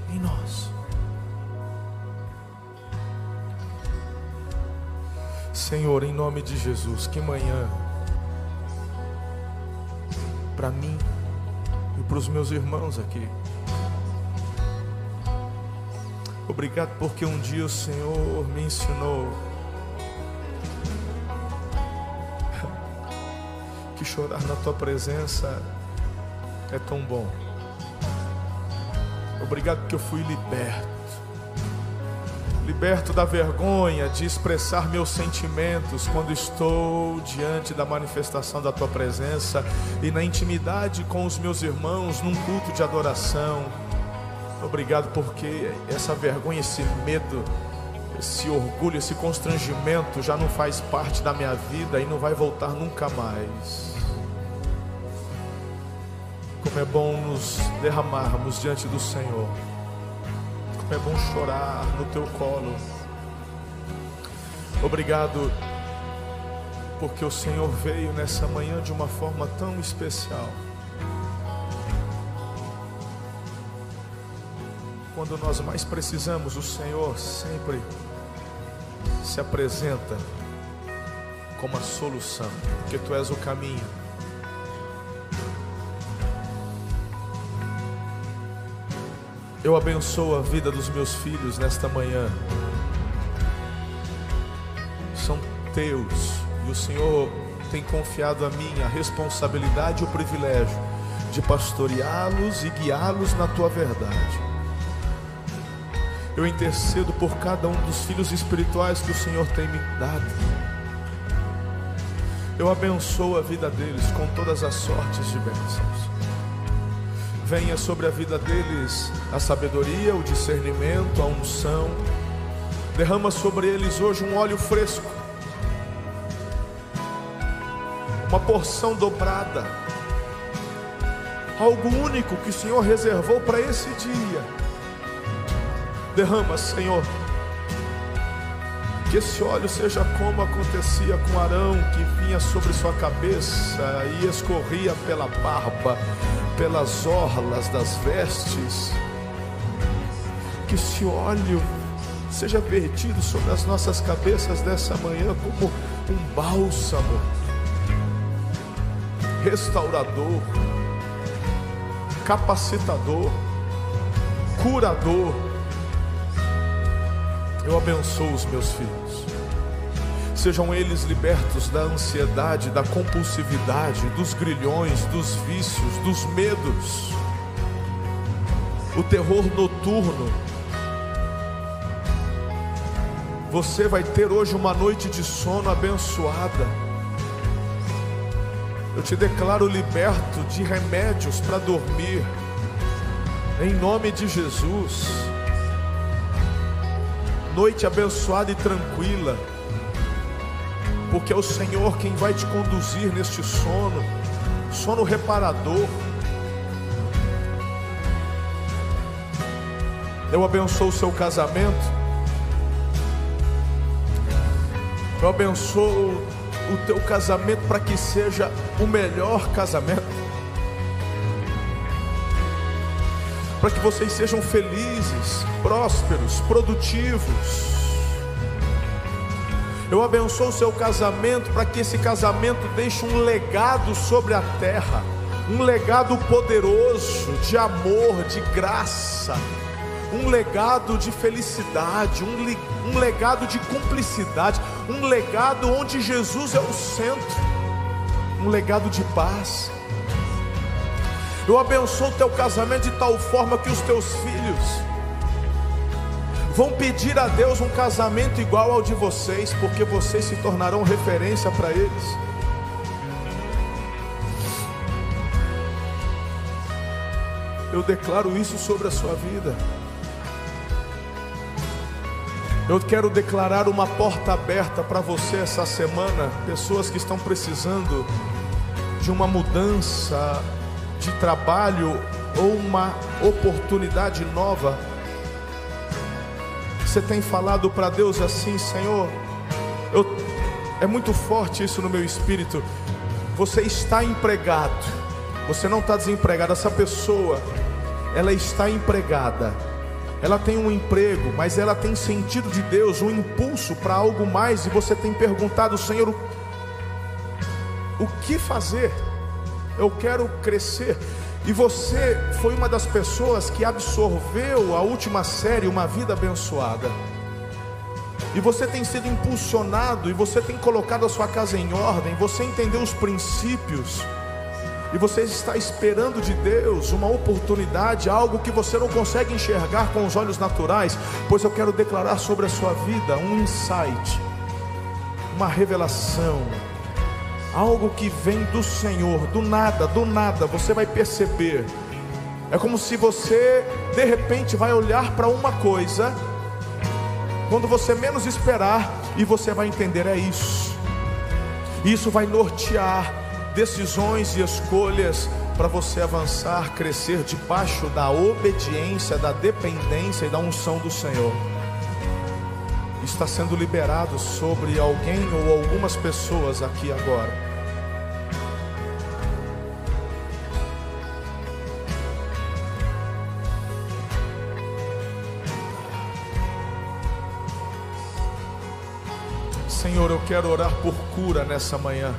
em nós. Senhor, em nome de Jesus, que manhã, para mim e para os meus irmãos aqui. Obrigado porque um dia o Senhor me ensinou que chorar na tua presença é tão bom. Obrigado porque eu fui liberto liberto da vergonha de expressar meus sentimentos quando estou diante da manifestação da tua presença e na intimidade com os meus irmãos num culto de adoração. Obrigado porque essa vergonha, esse medo, esse orgulho, esse constrangimento já não faz parte da minha vida e não vai voltar nunca mais. Como é bom nos derramarmos diante do Senhor é bom chorar no teu colo. Obrigado, porque o Senhor veio nessa manhã de uma forma tão especial. Quando nós mais precisamos, o Senhor sempre se apresenta como a solução, porque Tu és o caminho Eu abençoo a vida dos meus filhos nesta manhã. São teus e o Senhor tem confiado a mim a responsabilidade e o privilégio de pastoreá-los e guiá-los na tua verdade. Eu intercedo por cada um dos filhos espirituais que o Senhor tem me dado. Eu abençoo a vida deles com todas as sortes de bênçãos venha sobre a vida deles a sabedoria, o discernimento, a unção. Derrama sobre eles hoje um óleo fresco, uma porção dobrada, algo único que o Senhor reservou para esse dia. Derrama, Senhor, que esse óleo seja como acontecia com Arão, que vinha sobre sua cabeça e escorria pela barba, pelas orlas das vestes. Que esse óleo seja vertido sobre as nossas cabeças dessa manhã como um bálsamo restaurador, capacitador, curador eu abençoo os meus filhos. Sejam eles libertos da ansiedade, da compulsividade, dos grilhões, dos vícios, dos medos, o terror noturno. Você vai ter hoje uma noite de sono abençoada. Eu te declaro liberto de remédios para dormir, em nome de Jesus noite abençoada e tranquila, porque é o Senhor quem vai te conduzir neste sono, sono reparador. Eu abençoo o seu casamento, eu abençoo o teu casamento para que seja o melhor casamento. Para que vocês sejam felizes, prósperos, produtivos. Eu abençoo o seu casamento para que esse casamento deixe um legado sobre a terra, um legado poderoso de amor, de graça, um legado de felicidade, um, um legado de cumplicidade, um legado onde Jesus é o centro, um legado de paz. Eu abençoo o teu casamento de tal forma que os teus filhos vão pedir a Deus um casamento igual ao de vocês, porque vocês se tornarão referência para eles. Eu declaro isso sobre a sua vida. Eu quero declarar uma porta aberta para você essa semana. Pessoas que estão precisando de uma mudança de trabalho ou uma oportunidade nova. Você tem falado para Deus assim, Senhor, eu, é muito forte isso no meu espírito. Você está empregado, você não está desempregado. Essa pessoa, ela está empregada ela tem um emprego, mas ela tem sentido de Deus, um impulso para algo mais, e você tem perguntado, Senhor, o, o que fazer? Eu quero crescer. E você foi uma das pessoas que absorveu a última série, Uma Vida Abençoada. E você tem sido impulsionado, e você tem colocado a sua casa em ordem, você entendeu os princípios e você está esperando de Deus uma oportunidade, algo que você não consegue enxergar com os olhos naturais, pois eu quero declarar sobre a sua vida um insight, uma revelação, algo que vem do Senhor, do nada, do nada, você vai perceber. É como se você de repente vai olhar para uma coisa, quando você menos esperar, e você vai entender: é isso. Isso vai nortear decisões e escolhas para você avançar, crescer debaixo da obediência, da dependência e da unção do Senhor. Está sendo liberado sobre alguém ou algumas pessoas aqui agora. Senhor, eu quero orar por cura nessa manhã.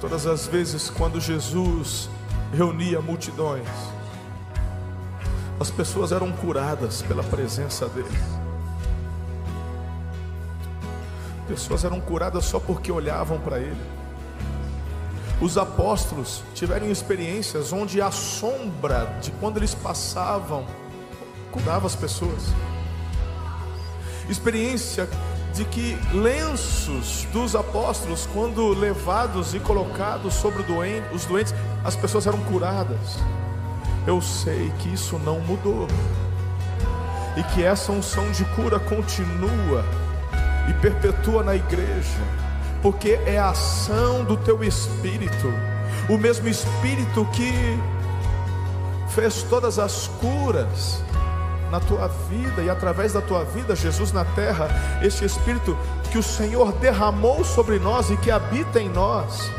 Todas as vezes quando Jesus reunia multidões, as pessoas eram curadas pela presença dele. Pessoas eram curadas só porque olhavam para ele. Os apóstolos tiveram experiências onde a sombra de quando eles passavam curava as pessoas. Experiência de que lenços dos apóstolos, quando levados e colocados sobre os doentes, as pessoas eram curadas. Eu sei que isso não mudou, e que essa unção de cura continua e perpetua na igreja, porque é a ação do teu espírito, o mesmo espírito que fez todas as curas na tua vida e através da tua vida, Jesus na terra, este Espírito que o Senhor derramou sobre nós e que habita em nós.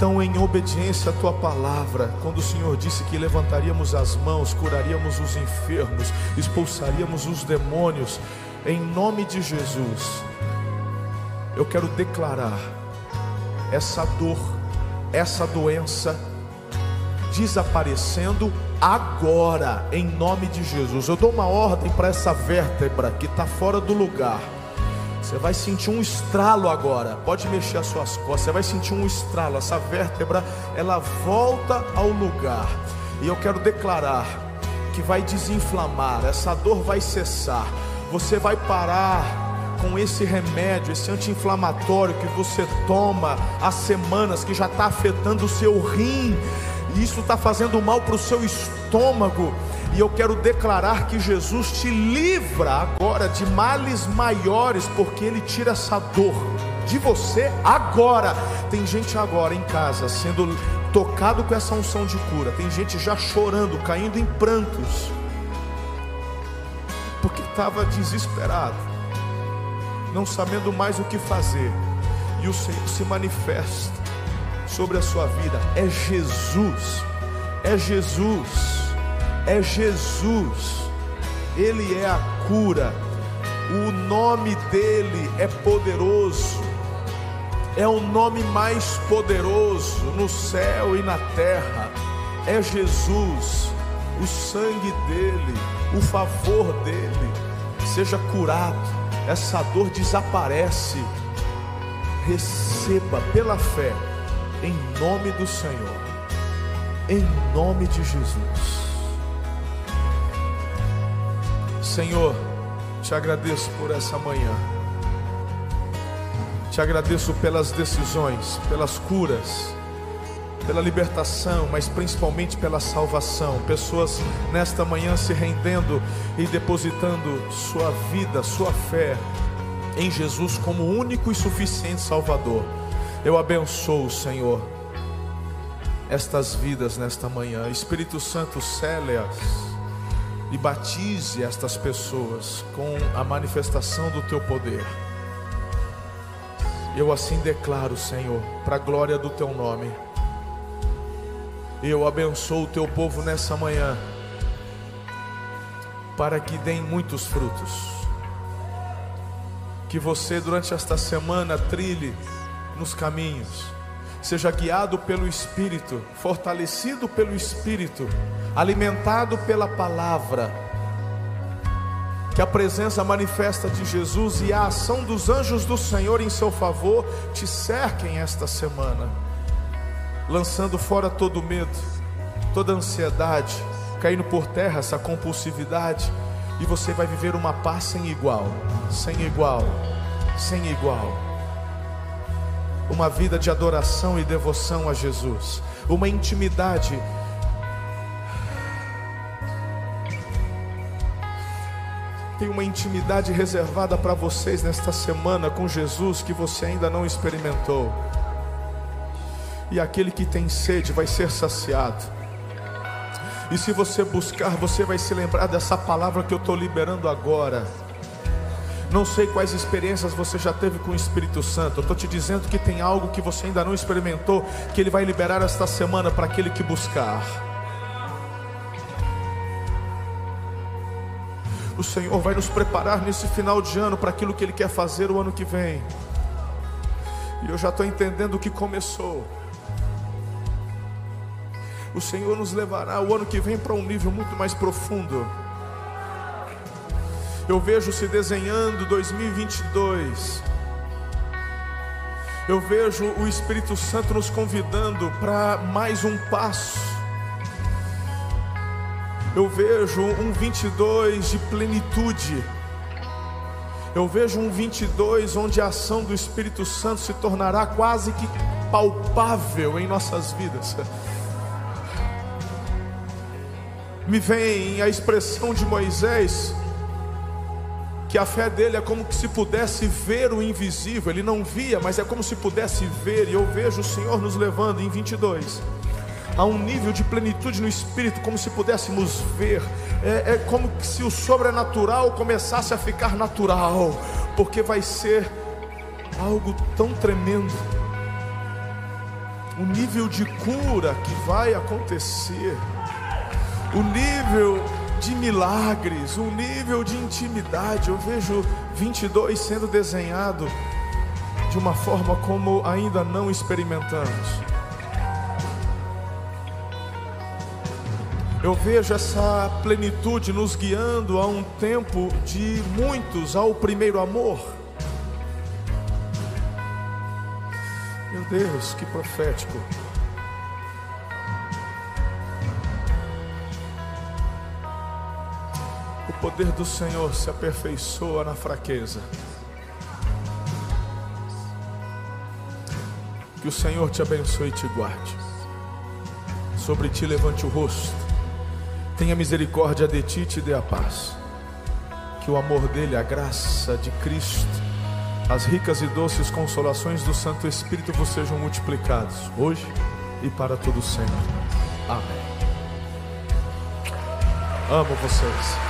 Então, em obediência à tua palavra, quando o Senhor disse que levantaríamos as mãos, curaríamos os enfermos, expulsaríamos os demônios, em nome de Jesus, eu quero declarar essa dor, essa doença desaparecendo agora, em nome de Jesus. Eu dou uma ordem para essa vértebra que está fora do lugar. Você vai sentir um estralo agora. Pode mexer as suas costas. Você vai sentir um estralo. Essa vértebra ela volta ao lugar. E eu quero declarar que vai desinflamar. Essa dor vai cessar. Você vai parar com esse remédio, esse anti-inflamatório que você toma há semanas, que já está afetando o seu rim, e isso está fazendo mal para o seu estômago. E eu quero declarar que Jesus te livra agora de males maiores, porque Ele tira essa dor de você agora. Tem gente agora em casa sendo tocado com essa unção de cura. Tem gente já chorando, caindo em prantos, porque estava desesperado, não sabendo mais o que fazer. E o Senhor se manifesta sobre a sua vida. É Jesus, é Jesus, é Jesus, Ele é a cura, o nome dEle é poderoso, é o nome mais poderoso no céu e na terra, é Jesus, o sangue dEle o favor dele, seja curado, essa dor desaparece. Receba pela fé, em nome do Senhor, em nome de Jesus. Senhor, te agradeço por essa manhã. Te agradeço pelas decisões, pelas curas, pela libertação, mas principalmente pela salvação. Pessoas nesta manhã se rendendo e depositando sua vida, sua fé em Jesus como único e suficiente Salvador. Eu abençoo, Senhor, estas vidas nesta manhã. Espírito Santo, cele-as e batize estas pessoas com a manifestação do teu poder. Eu assim declaro, Senhor, para a glória do teu nome. Eu abençoo o teu povo nessa manhã, para que deem muitos frutos. Que você, durante esta semana, trilhe nos caminhos, seja guiado pelo Espírito, fortalecido pelo Espírito alimentado pela palavra, que a presença manifesta de Jesus e a ação dos anjos do Senhor em seu favor te cerquem esta semana, lançando fora todo medo, toda ansiedade, caindo por terra essa compulsividade, e você vai viver uma paz sem igual, sem igual, sem igual. Uma vida de adoração e devoção a Jesus, uma intimidade tem uma intimidade reservada para vocês nesta semana com Jesus que você ainda não experimentou. E aquele que tem sede vai ser saciado. E se você buscar, você vai se lembrar dessa palavra que eu estou liberando agora. Não sei quais experiências você já teve com o Espírito Santo. Eu estou te dizendo que tem algo que você ainda não experimentou, que Ele vai liberar esta semana para aquele que buscar. O Senhor vai nos preparar nesse final de ano para aquilo que Ele quer fazer o ano que vem. E eu já estou entendendo o que começou. O Senhor nos levará o ano que vem para um nível muito mais profundo. Eu vejo se desenhando 2022. Eu vejo o Espírito Santo nos convidando para mais um passo eu vejo um 22 de plenitude. Eu vejo um 22 onde a ação do Espírito Santo se tornará quase que palpável em nossas vidas. Me vem a expressão de Moisés, que a fé dele é como se pudesse ver o invisível, ele não via, mas é como se pudesse ver, e eu vejo o Senhor nos levando em 22 a um nível de plenitude no espírito, como se pudéssemos ver. É, é como se o sobrenatural começasse a ficar natural, porque vai ser algo tão tremendo. O nível de cura que vai acontecer, o nível de milagres, o nível de intimidade. Eu vejo 22 sendo desenhado de uma forma como ainda não experimentamos. Eu vejo essa plenitude nos guiando a um tempo de muitos ao primeiro amor. Meu Deus, que profético. Poder do Senhor se aperfeiçoa na fraqueza. Que o Senhor te abençoe e te guarde. Sobre ti levante o rosto tenha misericórdia de ti e te dê a paz. Que o amor dele, a graça de Cristo, as ricas e doces consolações do Santo Espírito vos sejam multiplicados hoje e para todo sempre. Amém. Amo vocês.